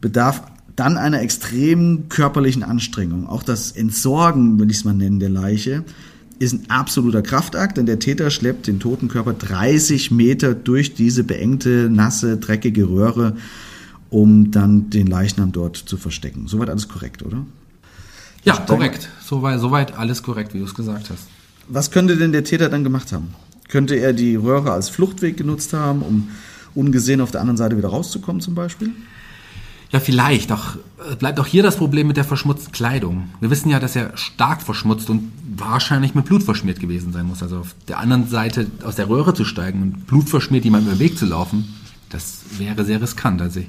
bedarf dann einer extremen körperlichen Anstrengung. Auch das Entsorgen, will ich es mal nennen, der Leiche, ist ein absoluter Kraftakt, denn der Täter schleppt den toten Körper 30 Meter durch diese beengte, nasse, dreckige Röhre, um dann den Leichnam dort zu verstecken. Soweit alles korrekt, oder? Ja, korrekt. Soweit, soweit alles korrekt, wie du es gesagt hast. Was könnte denn der Täter dann gemacht haben? Könnte er die Röhre als Fluchtweg genutzt haben, um ungesehen auf der anderen Seite wieder rauszukommen zum Beispiel? Ja, vielleicht. Doch äh, bleibt auch hier das Problem mit der verschmutzten Kleidung. Wir wissen ja, dass er stark verschmutzt und wahrscheinlich mit Blut verschmiert gewesen sein muss. Also auf der anderen Seite aus der Röhre zu steigen und blutverschmiert jemandem über den Weg zu laufen, das wäre sehr riskant. Also ich,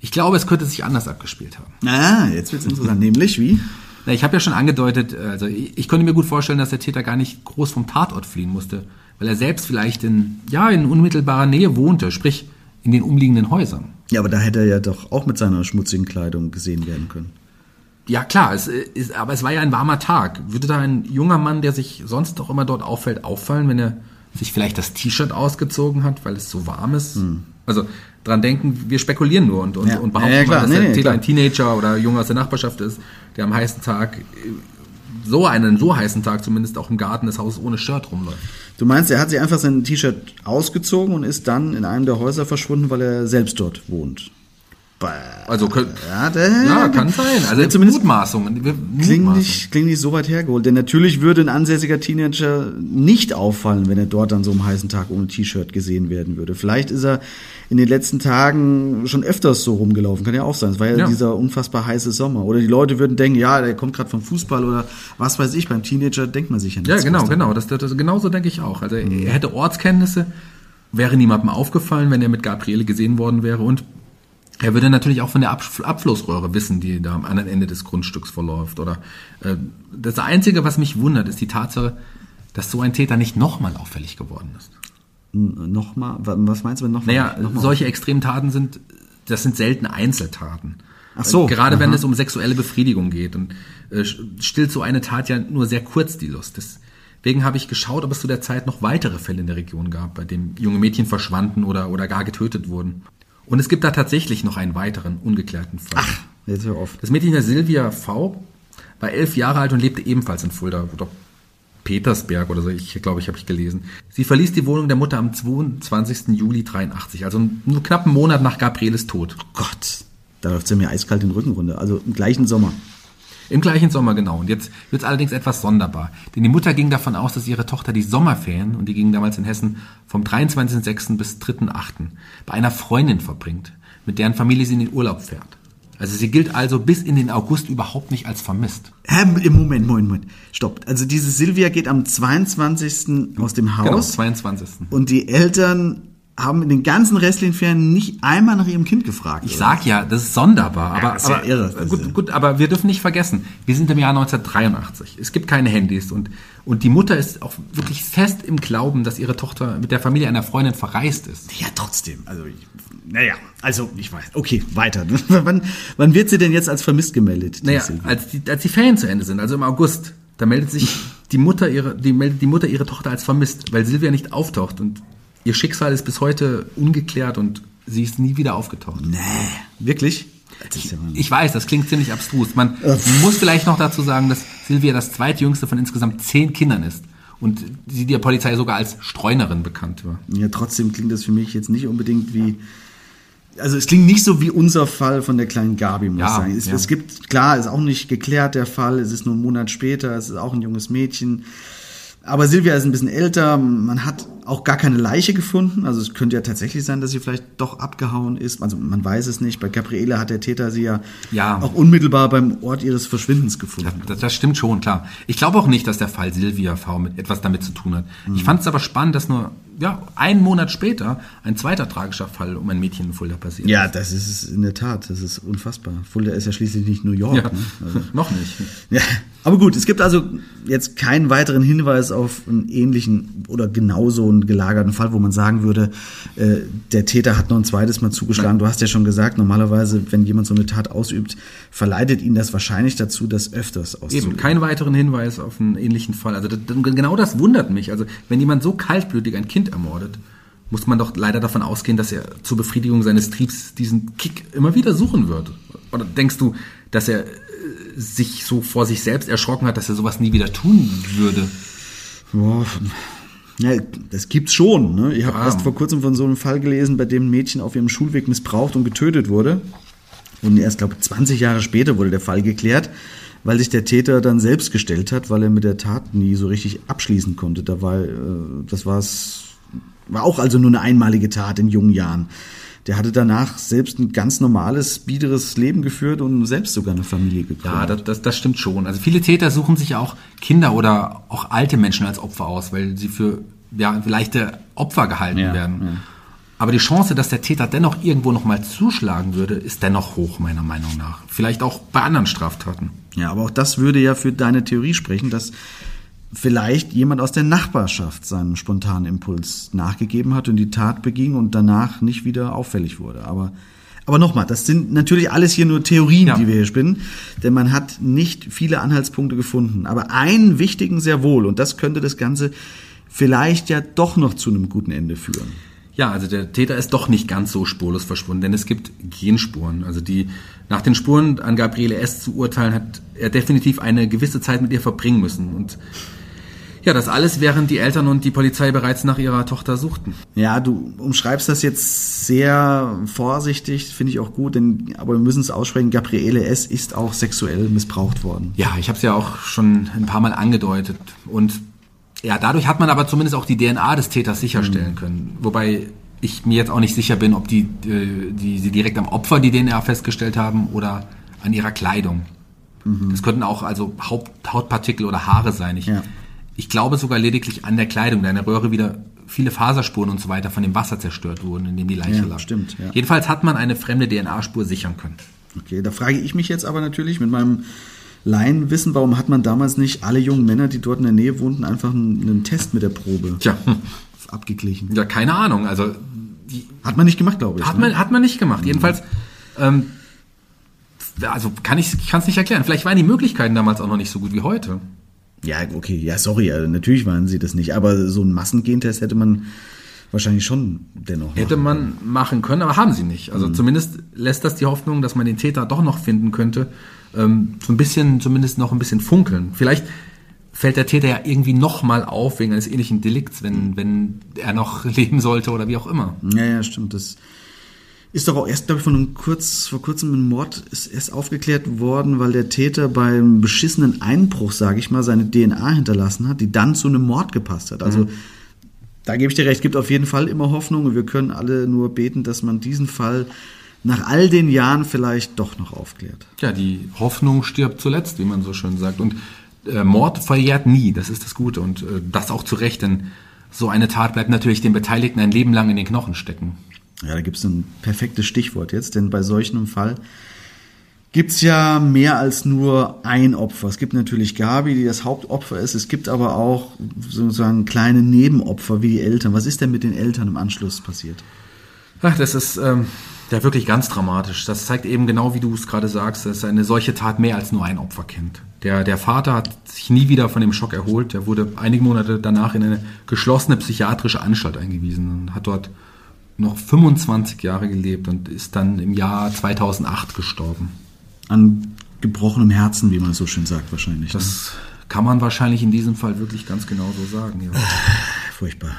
ich glaube, es könnte sich anders abgespielt haben. Ah, jetzt wird's interessant. Nämlich wie? Na, ich habe ja schon angedeutet, also ich, ich könnte mir gut vorstellen, dass der Täter gar nicht groß vom Tatort fliehen musste, weil er selbst vielleicht in, ja, in unmittelbarer Nähe wohnte, sprich in den umliegenden Häusern. Ja, aber da hätte er ja doch auch mit seiner schmutzigen Kleidung gesehen werden können. Ja klar, es ist, aber es war ja ein warmer Tag. Würde da ein junger Mann, der sich sonst doch immer dort auffällt, auffallen, wenn er sich vielleicht das T-Shirt ausgezogen hat, weil es so warm ist? Also dran denken, wir spekulieren nur und, und, Hm. Ja. und behaupten Ja, ja, mal, dass Nee, der nee, Täter ein Teenager oder Junge aus der Nachbarschaft ist, der am heißen Tag, äh, so einen so heißen Tag zumindest auch im Garten des Hauses ohne Shirt rumläuft. Du meinst, er hat sich einfach sein T-Shirt ausgezogen und ist dann in einem der Häuser verschwunden, weil er selbst dort wohnt. Also könnt, Ja, ja, kann sein. Also zumindest Mutmaßungen. Klingt nicht, klingt nicht so weit hergeholt. Denn natürlich würde ein ansässiger Teenager nicht auffallen, wenn er dort an so einem heißen Tag ohne T-Shirt gesehen werden würde. Vielleicht ist er in den letzten Tagen schon öfters so rumgelaufen. Kann ja auch sein. Es war ja, Ja. dieser unfassbar heiße Sommer. Oder die Leute würden denken, ja, der kommt gerade vom Fußball oder was weiß ich. Beim Teenager denkt man sich ja nicht. Ja, genau, genau. Das, das, das, genauso denke ich auch. Also er hätte Ortskenntnisse, wäre niemandem aufgefallen, wenn er mit Gabriele gesehen worden wäre und er würde natürlich auch von der Abf Abflussröhre wissen, die da am anderen Ende des Grundstücks verläuft. Oder äh, das Einzige, was mich wundert, ist die Tatsache, dass so ein Täter nicht nochmal auffällig geworden ist. Nochmal, was meinst du mit nochmal? Naja, nochmal? solche extremen Taten sind, das sind selten Einzeltaten. Ach so, Gerade wenn aha. es um sexuelle Befriedigung geht und äh, stillt so eine Tat ja nur sehr kurz die Lust. Deswegen habe ich geschaut, ob es zu der Zeit noch weitere Fälle in der Region gab, bei denen junge Mädchen verschwanden oder, oder gar getötet wurden. Und es gibt da tatsächlich noch einen weiteren ungeklärten Fall. Jetzt hör auf. Das Mädchen der Silvia V. war elf Jahre alt und lebte ebenfalls in Fulda oder Petersberg oder so, ich glaube, ich habe ich gelesen. Sie verließ die Wohnung der Mutter am 22. Juli 83, also nur knapp einen Monat nach Gabrieles Tod. Gott, da läuft ja mir eiskalt den Rücken runter. Also im gleichen Sommer. Im gleichen Sommer, genau. Und jetzt wird es allerdings etwas sonderbar. Denn die Mutter ging davon aus, dass ihre Tochter die Sommerferien, und die gingen damals in Hessen, vom 23.06. bis 3.08. bei einer Freundin verbringt, mit deren Familie sie in den Urlaub fährt. Also sie gilt also bis in den August überhaupt nicht als vermisst. Hä, im Moment, Moment, Moment. Stopp. Also diese Silvia geht am 22. aus dem Genau, Haus 22. und die Eltern haben in den ganzen restlichen Ferien nicht einmal nach ihrem Kind gefragt. Ich oder? sag ja, das ist sonderbar, aber, das ist ja aber irre, das ist ja- gut, gut, aber wir dürfen nicht vergessen, wir sind im Jahr 1983. Es gibt keine Handys und und die Mutter ist auch wirklich fest im Glauben, dass ihre Tochter mit der Familie einer Freundin verreist ist. Ja, trotzdem. Also, ich, naja, also ich weiß. Okay, weiter. wann, wann wird sie denn jetzt als vermisst gemeldet? Naja, als die, als die Ferien zu Ende sind, also im August, da meldet sich die Mutter ihre, die meldet die Mutter ihre Tochter als vermisst, weil Silvia nicht auftaucht und ihr Schicksal ist bis heute ungeklärt und sie ist nie wieder aufgetaucht. Nee, wirklich? Ich, ich, weiß, das klingt ziemlich abstrus. Man muss vielleicht noch dazu sagen, dass Silvia das zweitjüngste von insgesamt zehn Kindern ist und sie der Polizei sogar als Streunerin bekannt war. Ja, trotzdem klingt das für mich jetzt nicht unbedingt wie. Also es klingt nicht so wie unser Fall von der kleinen Gabi, muss Ja, ich sagen. Es, ja. es gibt, klar, ist auch nicht geklärt der Fall, es ist nur ein Monat später, es ist auch ein junges Mädchen. Aber Silvia ist ein bisschen älter, man hat auch gar keine Leiche gefunden. Also es könnte ja tatsächlich sein, dass sie vielleicht doch abgehauen ist. Also man weiß es nicht. Bei Gabriele hat der Täter sie ja, Ja. auch unmittelbar beim Ort ihres Verschwindens gefunden. Das, das stimmt schon, klar. Ich glaube auch nicht, dass der Fall Silvia V mit etwas damit zu tun hat. Ich fand es aber spannend, dass nur ja, einen Monat später ein zweiter tragischer Fall um ein Mädchen in Fulda passiert. Ja, das ist in der Tat. Das ist unfassbar. Fulda ist ja schließlich nicht New York. Ja. Ne? Also, Noch nicht. ja. Aber gut, es gibt also jetzt keinen weiteren Hinweis auf einen ähnlichen oder genauso einen gelagerten Fall, wo man sagen würde, äh, der Täter hat noch ein zweites Mal zugeschlagen. Du hast ja schon gesagt, normalerweise, wenn jemand so eine Tat ausübt, verleitet ihn das wahrscheinlich dazu, das öfters Eben, auszuüben. keinen weiteren Hinweis auf einen ähnlichen Fall. Also das, genau das wundert mich. Also wenn jemand so kaltblütig ein Kind ermordet, muss man doch leider davon ausgehen, dass er zur Befriedigung seines Triebs diesen Kick immer wieder suchen wird. Oder denkst du, dass er sich so vor sich selbst erschrocken hat, dass er sowas nie wieder tun würde? Boah, ja, das gibt's schon. Ne? Ich habe Ja. erst vor kurzem von so einem Fall gelesen, bei dem ein Mädchen auf ihrem Schulweg missbraucht und getötet wurde. Und erst, glaube 20 Jahre später wurde der Fall geklärt, weil sich der Täter dann selbst gestellt hat, weil er mit der Tat nie so richtig abschließen konnte. Da war, äh, das war's, war auch also nur eine einmalige Tat in jungen Jahren. Der hatte danach selbst ein ganz normales, biederes Leben geführt und selbst sogar eine Familie gegründet. Ja, das, das, das stimmt schon. Also viele Täter suchen sich ja auch Kinder oder auch alte Menschen als Opfer aus, weil sie für ja, leichte Opfer gehalten Ja, werden. ja. Aber die Chance, dass der Täter dennoch irgendwo nochmal zuschlagen würde, ist dennoch hoch, meiner Meinung nach. Vielleicht auch bei anderen Straftaten. Ja, aber auch das würde ja für deine Theorie sprechen, dass vielleicht jemand aus der Nachbarschaft seinem spontanen Impuls nachgegeben hat und die Tat beging und danach nicht wieder auffällig wurde. Aber, aber nochmal, das sind natürlich alles hier nur Theorien, Ja. die wir hier spinnen, denn man hat nicht viele Anhaltspunkte gefunden. Aber einen wichtigen sehr wohl und das könnte das Ganze vielleicht ja doch noch zu einem guten Ende führen. Ja, also der Täter ist doch nicht ganz so spurlos verschwunden, denn es gibt Genspuren. Also die nach den Spuren an Gabriele S. zu urteilen, hat er definitiv eine gewisse Zeit mit ihr verbringen müssen. Und ja, das alles, während die Eltern und die Polizei bereits nach ihrer Tochter suchten. Ja, du umschreibst das jetzt sehr vorsichtig, finde ich auch gut, denn, aber wir müssen es aussprechen, Gabriele S. ist auch sexuell missbraucht worden. Ja, ich habe es ja auch schon ein paar Mal angedeutet. Und ja, dadurch hat man aber zumindest auch die DNA des Täters sicherstellen können. Wobei ich mir jetzt auch nicht sicher bin, ob die, äh, die sie direkt am Opfer die DNA festgestellt haben oder an ihrer Kleidung. Das könnten auch also Haut, Hautpartikel oder Haare sein. Ich, Ja. Ich glaube sogar lediglich an der Kleidung, da in der Röhre wieder viele Faserspuren und so weiter von dem Wasser zerstört wurden, in dem die Leiche Ja, lag. stimmt, ja. Jedenfalls hat man eine fremde DNA-Spur sichern können. Okay, da frage ich mich jetzt aber natürlich mit meinem Laienwissen, warum hat man damals nicht alle jungen Männer, die dort in der Nähe wohnten, einfach einen, einen Test mit der Probe Tja, abgeglichen? ja, keine Ahnung. Also die, Hat man nicht gemacht, glaube ich. Hat ne? man, hat man nicht gemacht. Jedenfalls, ähm, also kann ich ich kann es nicht erklären. Vielleicht waren die Möglichkeiten damals auch noch nicht so gut wie heute. Ja, okay, ja, sorry, also natürlich waren sie das nicht, aber so einen Massengentest hätte man wahrscheinlich schon dennoch. Hätte man machen können, aber haben sie nicht. Also zumindest lässt das die Hoffnung, dass man den Täter doch noch finden könnte, ähm, so ein bisschen, zumindest noch ein bisschen funkeln. Vielleicht fällt der Täter ja irgendwie noch mal auf wegen eines ähnlichen Delikts, wenn, wenn er noch leben sollte oder wie auch immer. Ja, ja, stimmt. Das ist doch auch erst, glaube ich, von einem kurz, vor kurzem ein Mord ist erst aufgeklärt worden, weil der Täter beim beschissenen Einbruch, sage ich mal, seine DNA hinterlassen hat, die dann zu einem Mord gepasst hat. Also da gebe ich dir recht, gibt auf jeden Fall immer Hoffnung und wir können alle nur beten, dass man diesen Fall nach all den Jahren vielleicht doch noch aufklärt. Ja, die Hoffnung stirbt zuletzt, wie man so schön sagt. Und äh, Mord verjährt nie, das ist das Gute. Und äh, das auch zu Recht, denn so eine Tat bleibt natürlich den Beteiligten ein Leben lang in den Knochen stecken. Ja, da gibt es ein perfektes Stichwort jetzt, denn bei solch einem Fall gibt's ja mehr als nur ein Opfer. Es gibt natürlich Gabi, die das Hauptopfer ist. Es gibt aber auch sozusagen kleine Nebenopfer wie die Eltern. Was ist denn mit den Eltern im Anschluss passiert? Ach, das ist ähm, ja wirklich ganz dramatisch. Das zeigt eben genau, wie du es gerade sagst, dass eine solche Tat mehr als nur ein Opfer kennt. Der, der Vater hat sich nie wieder von dem Schock erholt. Er wurde einige Monate danach in eine geschlossene psychiatrische Anstalt eingewiesen und hat dort noch 25 Jahre gelebt und ist dann im Jahr 2008 gestorben. An gebrochenem Herzen, wie man so schön sagt, wahrscheinlich. Ne? Das kann man wahrscheinlich in diesem Fall wirklich ganz genau so sagen. Ja. Furchtbar.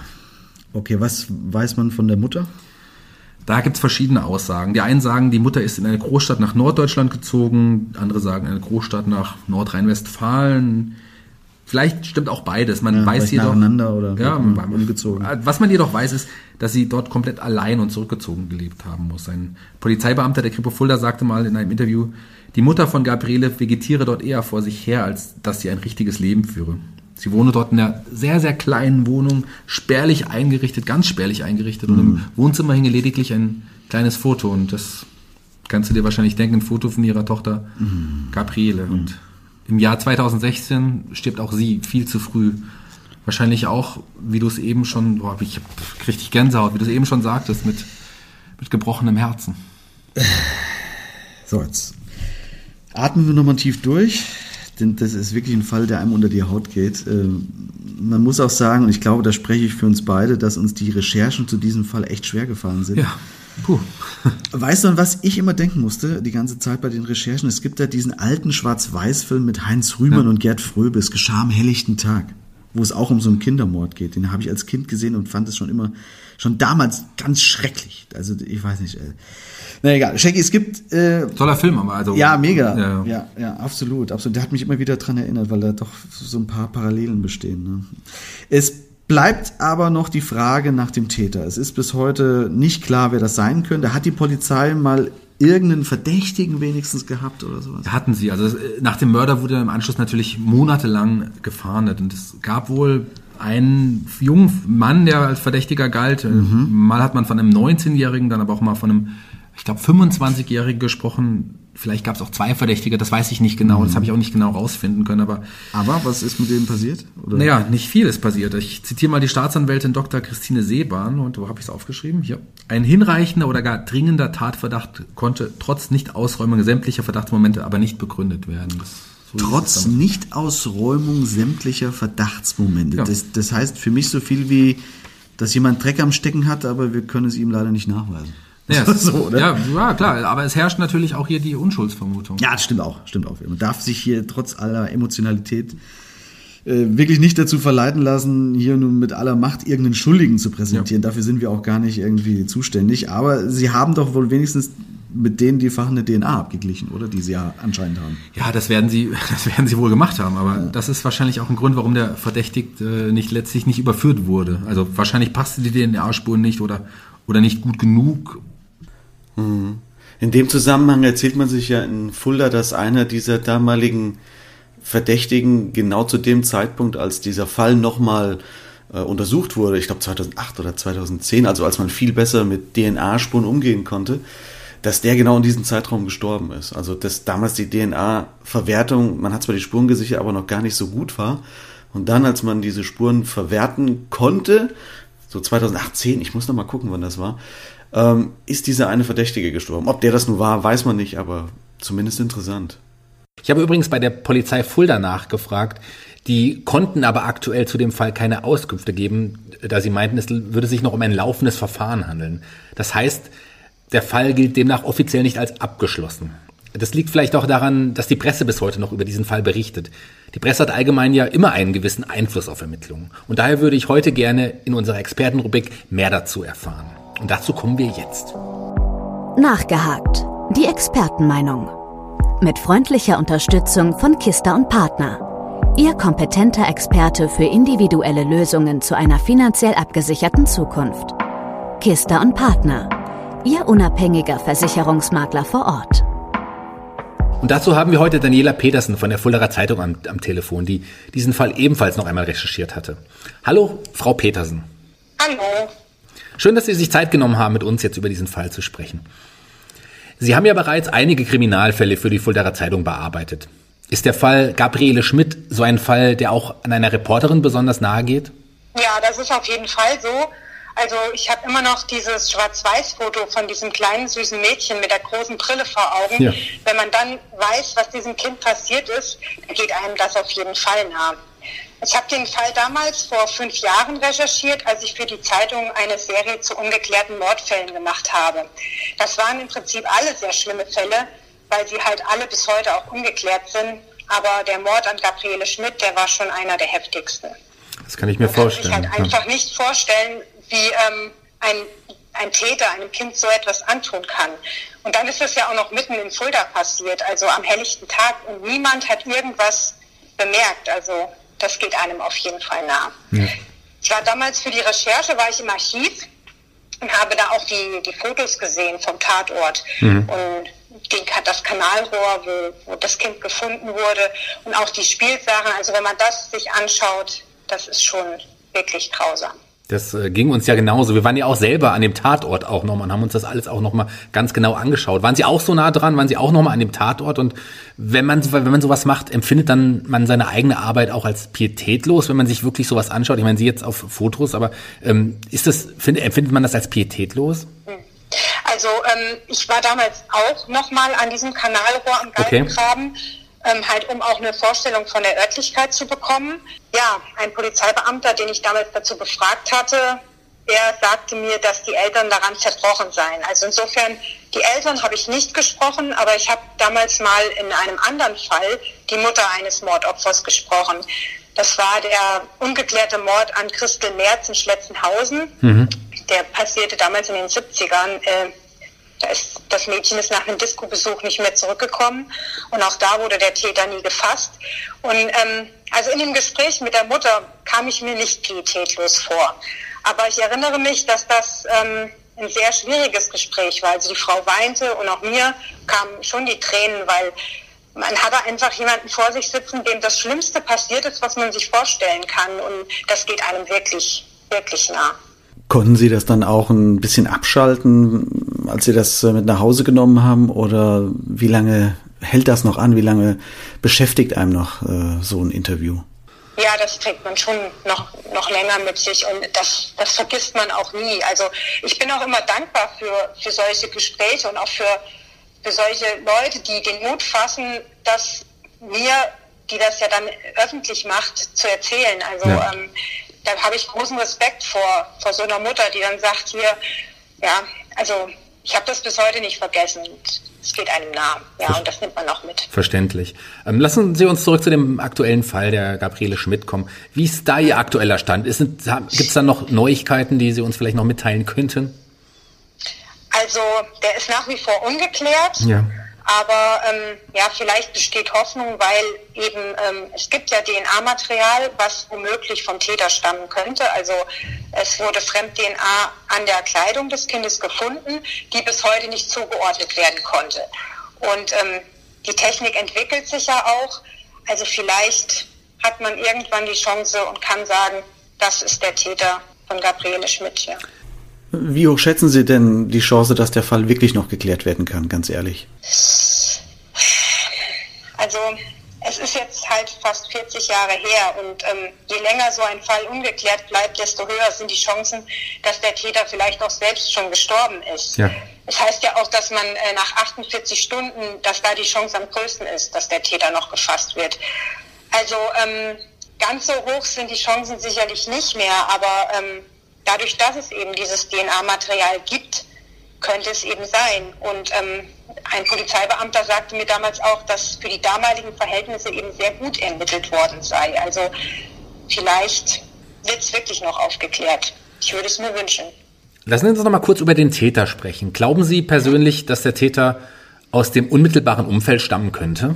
Okay, was weiß man von der Mutter? Da gibt es verschiedene Aussagen. Die einen sagen, die Mutter ist in eine Großstadt nach Norddeutschland gezogen, andere sagen eine Großstadt nach Nordrhein-Westfalen. Vielleicht stimmt auch beides. Man ja, weiß jedoch. Oder ja, umgezogen. Was man jedoch weiß, ist, dass sie dort komplett allein und zurückgezogen gelebt haben muss. Ein Polizeibeamter der Kripo Fulda sagte mal in einem Interview, die Mutter von Gabriele vegetiere dort eher vor sich her, als dass sie ein richtiges Leben führe. Sie wohne dort in einer sehr, sehr kleinen Wohnung, spärlich eingerichtet, ganz spärlich eingerichtet. Mhm. Und im mhm. Wohnzimmer hinge lediglich ein kleines Foto. Und das kannst du dir wahrscheinlich denken, ein Foto von ihrer Tochter mhm. Gabriele. Mhm. Und im Jahr 2016 stirbt auch sie viel zu früh. Wahrscheinlich auch, wie du es eben schon, boah, ich hab richtig Gänsehaut, wie du es eben schon sagtest, mit, mit gebrochenem Herzen. So, jetzt atmen wir nochmal tief durch denn das ist wirklich ein Fall, der einem unter die Haut geht. Ähm, man muss auch sagen, und ich glaube, da spreche ich für uns beide, dass uns die Recherchen zu diesem Fall echt schwer gefallen sind. Ja. Puh. Weißt du, an was ich immer denken musste, die ganze Zeit bei den Recherchen? Es gibt ja diesen alten Schwarz-Weiß-Film mit Heinz Rühmann ja. und Gerd Fröbe, es geschah am helllichten Tag, wo es auch um so einen Kindermord geht. Den habe ich als Kind gesehen und fand es schon immer, schon damals ganz schrecklich. Also ich weiß nicht. Äh, na egal. Shaggy, es gibt. Äh, Toller Film, aber also. Ja, mega. Ja. ja, ja, absolut, absolut. Der hat mich immer wieder dran erinnert, weil da doch so ein paar Parallelen bestehen. Ne? Es bleibt aber noch die Frage nach dem Täter. Es ist bis heute nicht klar, wer das sein könnte. Hat die Polizei mal irgendeinen Verdächtigen wenigstens gehabt oder sowas? Hatten sie. Also nach dem Mörder wurde im Anschluss natürlich monatelang gefahndet und es gab wohl einen jungen Mann, der als Verdächtiger galt. Mhm. Mal hat man von einem 19-Jährigen, dann aber auch mal von einem ich glaube, 25-Jährige gesprochen. Vielleicht gab es auch zwei Verdächtige, das weiß ich nicht genau, mhm. das habe ich auch nicht genau rausfinden können. Aber, aber was ist mit denen passiert? Oder? Naja, nicht viel ist passiert. Ich zitiere mal die Staatsanwältin Dr. Christine Seebahn und wo habe ich es aufgeschrieben? Hier. Ein hinreichender oder gar dringender Tatverdacht konnte trotz Nichtausräumung sämtlicher Verdachtsmomente aber nicht begründet werden. Das, trotz Nichtausräumung sämtlicher Verdachtsmomente. Ja. Das, das heißt für mich so viel wie, dass jemand Dreck am Stecken hat, aber wir können es ihm leider nicht nachweisen. Ja, so, ja, ja, klar, aber es herrscht natürlich auch hier die Unschuldsvermutung. Ja, das stimmt auch, stimmt auch. Man darf sich hier trotz aller Emotionalität äh, wirklich nicht dazu verleiten lassen, hier nun mit aller Macht irgendeinen Schuldigen zu präsentieren. Ja. Dafür sind wir auch gar nicht irgendwie zuständig. Aber sie haben doch wohl wenigstens mit denen die fachende DNA abgeglichen, oder? Die sie ja anscheinend haben. Ja, das werden sie, das werden sie wohl gemacht haben. Aber ja. das ist wahrscheinlich auch ein Grund, warum der Verdächtigte nicht letztlich nicht überführt wurde. Also wahrscheinlich passte die DNA-Spuren nicht oder, oder nicht gut genug, In dem Zusammenhang erzählt man sich ja in Fulda, dass einer dieser damaligen Verdächtigen genau zu dem Zeitpunkt, als dieser Fall nochmal äh, untersucht wurde, ich glaube 2008 oder 2010, also als man viel besser mit DNA-Spuren umgehen konnte, dass der genau in diesem Zeitraum gestorben ist. Also dass damals die DNA-Verwertung, man hat zwar die Spuren gesichert, aber noch gar nicht so gut war. Und dann, als man diese Spuren verwerten konnte, so 2018, ich muss noch mal gucken, wann das war, ähm, ist dieser eine Verdächtige gestorben. Ob der das nun war, weiß man nicht, aber zumindest interessant. Ich habe übrigens bei der Polizei Fulda nachgefragt. Die konnten aber aktuell zu dem Fall keine Auskünfte geben, da sie meinten, es würde sich noch um ein laufendes Verfahren handeln. Das heißt, der Fall gilt demnach offiziell nicht als abgeschlossen. Das liegt vielleicht auch daran, dass die Presse bis heute noch über diesen Fall berichtet. Die Presse hat allgemein ja immer einen gewissen Einfluss auf Ermittlungen. Und daher würde ich heute gerne in unserer Expertenrubrik mehr dazu erfahren. Und dazu kommen wir jetzt. Nachgehakt. Die Expertenmeinung. Mit freundlicher Unterstützung von Kista und Partner. Ihr kompetenter Experte für individuelle Lösungen zu einer finanziell abgesicherten Zukunft. Kista und Partner. Ihr unabhängiger Versicherungsmakler vor Ort. Und dazu haben wir heute Daniela Petersen von der Fullerer Zeitung am, am Telefon, die diesen Fall ebenfalls noch einmal recherchiert hatte. Hallo, Frau Petersen. Hallo. Schön, dass Sie sich Zeit genommen haben, mit uns jetzt über diesen Fall zu sprechen. Sie haben ja bereits einige Kriminalfälle für die Fuldaer Zeitung bearbeitet. Ist der Fall Gabriele Schmidt so ein Fall, der auch an einer Reporterin besonders nahe geht? Ja, das ist auf jeden Fall so. Also ich habe immer noch dieses Schwarz-Weiß-Foto von diesem kleinen süßen Mädchen mit der großen Brille vor Augen. Ja. Wenn man dann weiß, was diesem Kind passiert ist, geht einem das auf jeden Fall nah. Ich habe den Fall damals vor fünf Jahren recherchiert, als ich für die Zeitung eine Serie zu ungeklärten Mordfällen gemacht habe. Das waren im Prinzip alle sehr schlimme Fälle, weil sie halt alle bis heute auch ungeklärt sind. Aber der Mord an Gabriele Schmidt, der war schon einer der heftigsten. Das kann ich mir Man vorstellen. kann sich halt einfach nicht vorstellen, wie ähm, ein, ein Täter einem Kind so etwas antun kann. Und dann ist es ja auch noch mitten in Fulda passiert, also am helllichten Tag. Und niemand hat irgendwas bemerkt. Also das geht einem auf jeden Fall nah. Ja. Ich war damals für die Recherche, war ich im Archiv und habe da auch die, die Fotos gesehen vom Tatort und den, das Kanalrohr, wo, wo das Kind gefunden wurde und auch die Spielsachen. Also wenn man das sich anschaut, das ist schon wirklich grausam. Das äh, ging uns ja genauso. Wir waren ja auch selber an dem Tatort auch nochmal und haben uns das alles auch nochmal ganz genau angeschaut. Waren Sie auch so nah dran? Waren Sie auch nochmal an dem Tatort? Und wenn man, wenn man sowas macht, empfindet dann man seine eigene Arbeit auch als pietätlos, wenn man sich wirklich sowas anschaut? Ich meine, Sie jetzt auf Fotos, aber ähm, ist das, find, empfindet man das als pietätlos? Also ähm, ich war damals auch nochmal an diesem Kanalrohr am Okay. Ähm, halt um auch eine Vorstellung von der Örtlichkeit zu bekommen. Ja, ein Polizeibeamter, den ich damals dazu befragt hatte, der sagte mir, dass die Eltern daran zerbrochen seien. Also insofern, die Eltern habe ich nicht gesprochen, aber ich habe damals mal in einem anderen Fall die Mutter eines Mordopfers gesprochen. Das war der ungeklärte Mord an Christel Merz in Schletzenhausen. Der passierte damals in den 70ern. Äh, da ist, das Mädchen ist nach einem Disco-Besuch nicht mehr zurückgekommen und auch da wurde der Täter nie gefasst. Und ähm, also in dem Gespräch mit der Mutter kam ich mir nicht pietätlos vor. Aber ich erinnere mich, dass das ähm, ein sehr schwieriges Gespräch war. Also die Frau weinte und auch mir kamen schon die Tränen, weil man hatte einfach jemanden vor sich sitzen, dem das Schlimmste passiert ist, was man sich vorstellen kann. Und das geht einem wirklich, wirklich nah. Konnten Sie das dann auch ein bisschen abschalten, als Sie das äh, mit nach Hause genommen haben? Oder wie lange hält das noch an? Wie lange beschäftigt einem noch äh, so ein Interview? Ja, das trägt man schon noch, noch länger mit sich und das, das vergisst man auch nie. Also ich bin auch immer dankbar für, für solche Gespräche und auch für, für solche Leute, die den Mut fassen, das mir, die das ja dann öffentlich macht, zu erzählen. Also Ja. ähm, da habe ich großen Respekt vor, vor so einer Mutter, die dann sagt, hier, ja, also ich habe das bis heute nicht vergessen. Es geht einem nah. Ja, und das nimmt man auch mit. Verständlich. Ähm, lassen Sie uns zurück zu dem aktuellen Fall der Gabriele Schmidt kommen. Wie ist da Ihr aktueller Stand? Gibt es da noch Neuigkeiten, die Sie uns vielleicht noch mitteilen könnten? Also der ist nach wie vor ungeklärt. Ja. Aber ähm, ja, vielleicht besteht Hoffnung, weil eben ähm, es gibt ja DNA-Material, was womöglich vom Täter stammen könnte. Also es wurde Fremd-DNA an der Kleidung des Kindes gefunden, die bis heute nicht zugeordnet werden konnte. Und ähm, die Technik entwickelt sich ja auch. Also vielleicht hat man irgendwann die Chance und kann sagen, das ist der Täter von Gabriele Schmidt. Ja. Wie hoch schätzen Sie denn die Chance, dass der Fall wirklich noch geklärt werden kann, ganz ehrlich? Also es ist jetzt halt fast 40 Jahre her und ähm, je länger so ein Fall ungeklärt bleibt, desto höher sind die Chancen, dass der Täter vielleicht auch selbst schon gestorben ist. Ja. Es heißt ja auch, dass man äh, nach 48 Stunden, dass da die Chance am größten ist, dass der Täter noch gefasst wird. Also ähm, ganz so hoch sind die Chancen sicherlich nicht mehr, aber ähm, dadurch, dass es eben dieses DNA-Material gibt, könnte es eben sein. Und ähm, ein Polizeibeamter sagte mir damals auch, dass für die damaligen Verhältnisse eben sehr gut ermittelt worden sei. Also vielleicht wird es wirklich noch aufgeklärt. Ich würde es mir wünschen. Lassen Sie uns noch mal kurz über den Täter sprechen. Glauben Sie persönlich, dass der Täter aus dem unmittelbaren Umfeld stammen könnte?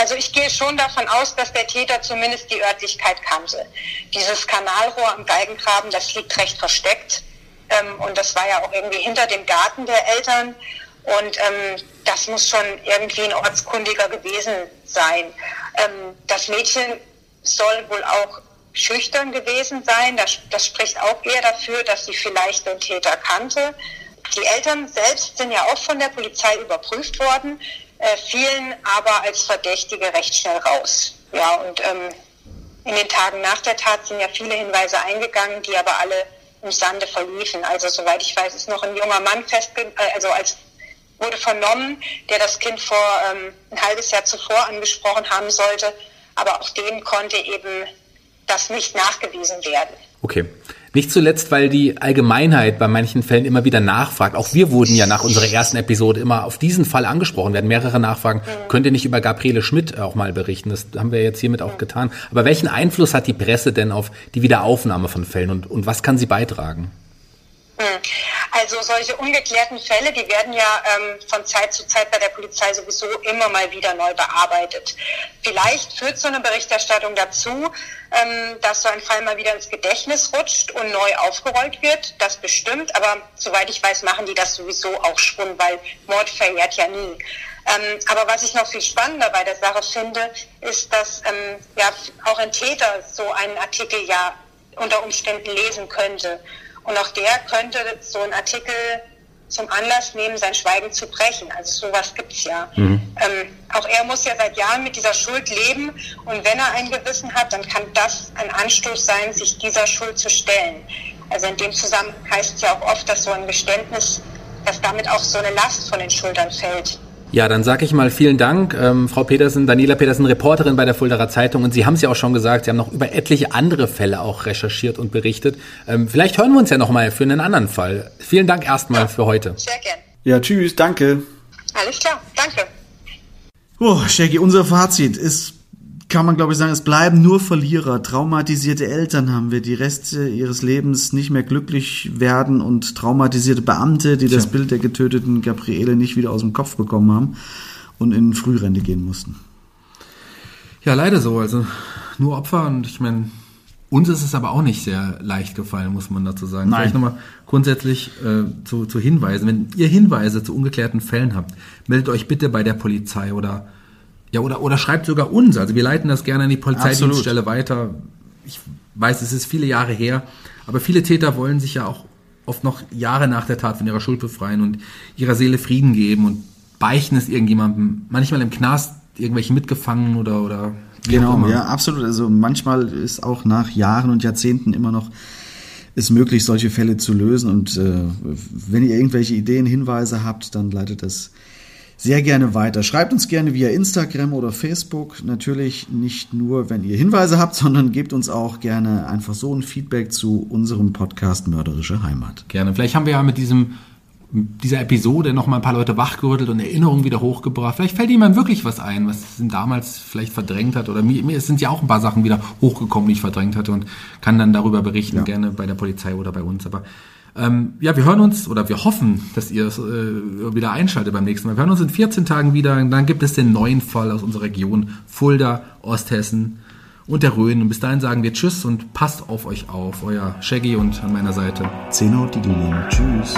Also ich gehe schon davon aus, dass der Täter zumindest die Örtlichkeit kannte. Dieses Kanalrohr am Galgengraben, das liegt recht versteckt. Ähm, und das war ja auch irgendwie hinter dem Garten der Eltern. Und ähm, das muss schon irgendwie ein Ortskundiger gewesen sein. Ähm, das Mädchen soll wohl auch schüchtern gewesen sein. Das, das spricht auch eher dafür, dass sie vielleicht den Täter kannte. Die Eltern selbst sind ja auch von der Polizei überprüft worden, äh, fielen aber als Verdächtige recht schnell raus. Ja, und ähm, in den Tagen nach der Tat sind ja viele Hinweise eingegangen, die aber alle im Sande verliefen. Also soweit ich weiß, ist noch ein junger Mann festge äh, also als wurde vernommen, der das Kind vor ähm, ein halbes Jahr zuvor angesprochen haben sollte. aber auch dem konnte eben das nicht nachgewiesen werden. Okay. Nicht zuletzt, weil die Allgemeinheit bei manchen Fällen immer wieder nachfragt. Auch wir wurden ja nach unserer ersten Episode immer auf diesen Fall angesprochen. Wir hatten mehrere Nachfragen. Mhm. Könnt ihr nicht über Gabriele Schmidt auch mal berichten? Das haben wir jetzt hiermit auch getan. Aber welchen Einfluss hat die Presse denn auf die Wiederaufnahme von Fällen und, und was kann sie beitragen? Hm. Also solche ungeklärten Fälle, die werden ja ähm, von Zeit zu Zeit bei der Polizei sowieso immer mal wieder neu bearbeitet. Vielleicht führt so eine Berichterstattung dazu, ähm, dass so ein Fall mal wieder ins Gedächtnis rutscht und neu aufgerollt wird. Das bestimmt, aber soweit ich weiß, machen die das sowieso auch schon, weil Mord verjährt ja nie. Ähm, aber was ich noch viel spannender bei der Sache finde, ist, dass ähm, ja auch ein Täter so einen Artikel ja unter Umständen lesen könnte. Und auch der könnte so einen Artikel zum Anlass nehmen, sein Schweigen zu brechen. Also sowas gibt's ja. Mhm. Ähm, auch er muss ja seit Jahren mit dieser Schuld leben und wenn er ein Gewissen hat, dann kann das ein Anstoß sein, sich dieser Schuld zu stellen. Also in dem Zusammenhang heißt es ja auch oft, dass so ein Geständnis, dass damit auch so eine Last von den Schultern fällt. Ja, dann sage ich mal vielen Dank, ähm, Frau Petersen, Daniela Petersen, Reporterin bei der Fuldaer Zeitung. Und Sie haben es ja auch schon gesagt, Sie haben noch über etliche andere Fälle auch recherchiert und berichtet. Ähm, vielleicht hören wir uns ja noch mal für einen anderen Fall. Vielen Dank erstmal für heute. Sehr gern. Ja, tschüss, danke. Alles klar, danke. Oh, Shaggy, unser Fazit ist kann man, glaube ich, sagen, es bleiben nur Verlierer. Traumatisierte Eltern haben wir, die Reste ihres Lebens nicht mehr glücklich werden und traumatisierte Beamte, die Tja. das Bild der getöteten Gabriele nicht wieder aus dem Kopf bekommen haben und in Frührente gehen mussten. Ja, leider so. Also nur Opfer und ich meine, uns ist es aber auch nicht sehr leicht gefallen, muss man dazu sagen. Nein. Vielleicht nochmal grundsätzlich äh, zu, zu Hinweisen. Wenn ihr Hinweise zu ungeklärten Fällen habt, meldet euch bitte bei der Polizei oder ja, oder, oder schreibt sogar uns. Also wir leiten das gerne an die Polizeidienststelle weiter. Ich weiß, es ist viele Jahre her, aber viele Täter wollen sich ja auch oft noch Jahre nach der Tat von ihrer Schuld befreien und ihrer Seele Frieden geben und beichten es irgendjemandem, manchmal im Knast irgendwelche mitgefangen oder oder genau, ja, absolut. Also manchmal ist auch nach Jahren und Jahrzehnten immer noch ist möglich, solche Fälle zu lösen. Und äh, wenn ihr irgendwelche Ideen, Hinweise habt, dann leitet das sehr gerne weiter. Schreibt uns gerne via Instagram oder Facebook. Natürlich nicht nur, wenn ihr Hinweise habt, sondern gebt uns auch gerne einfach so ein Feedback zu unserem Podcast Mörderische Heimat. Gerne. Vielleicht haben wir ja mit diesem dieser Episode noch mal ein paar Leute wachgerüttelt und Erinnerungen wieder hochgebracht. Vielleicht fällt jemand wirklich was ein, was ihn damals vielleicht verdrängt hat. Oder mir, mir sind ja auch ein paar Sachen wieder hochgekommen, die ich verdrängt hatte und kann dann darüber berichten, ja. gerne bei der Polizei oder bei uns. Aber ähm, ja, wir hören uns oder wir hoffen, dass ihr es äh, wieder einschaltet beim nächsten Mal. Wir hören uns in 14 Tagen wieder. Dann gibt es den neuen Fall aus unserer Region Fulda, Osthessen und der Rhön. Und bis dahin sagen wir Tschüss und passt auf euch auf. Euer Shaggy und an meiner Seite. Zeno Didin. Tschüss.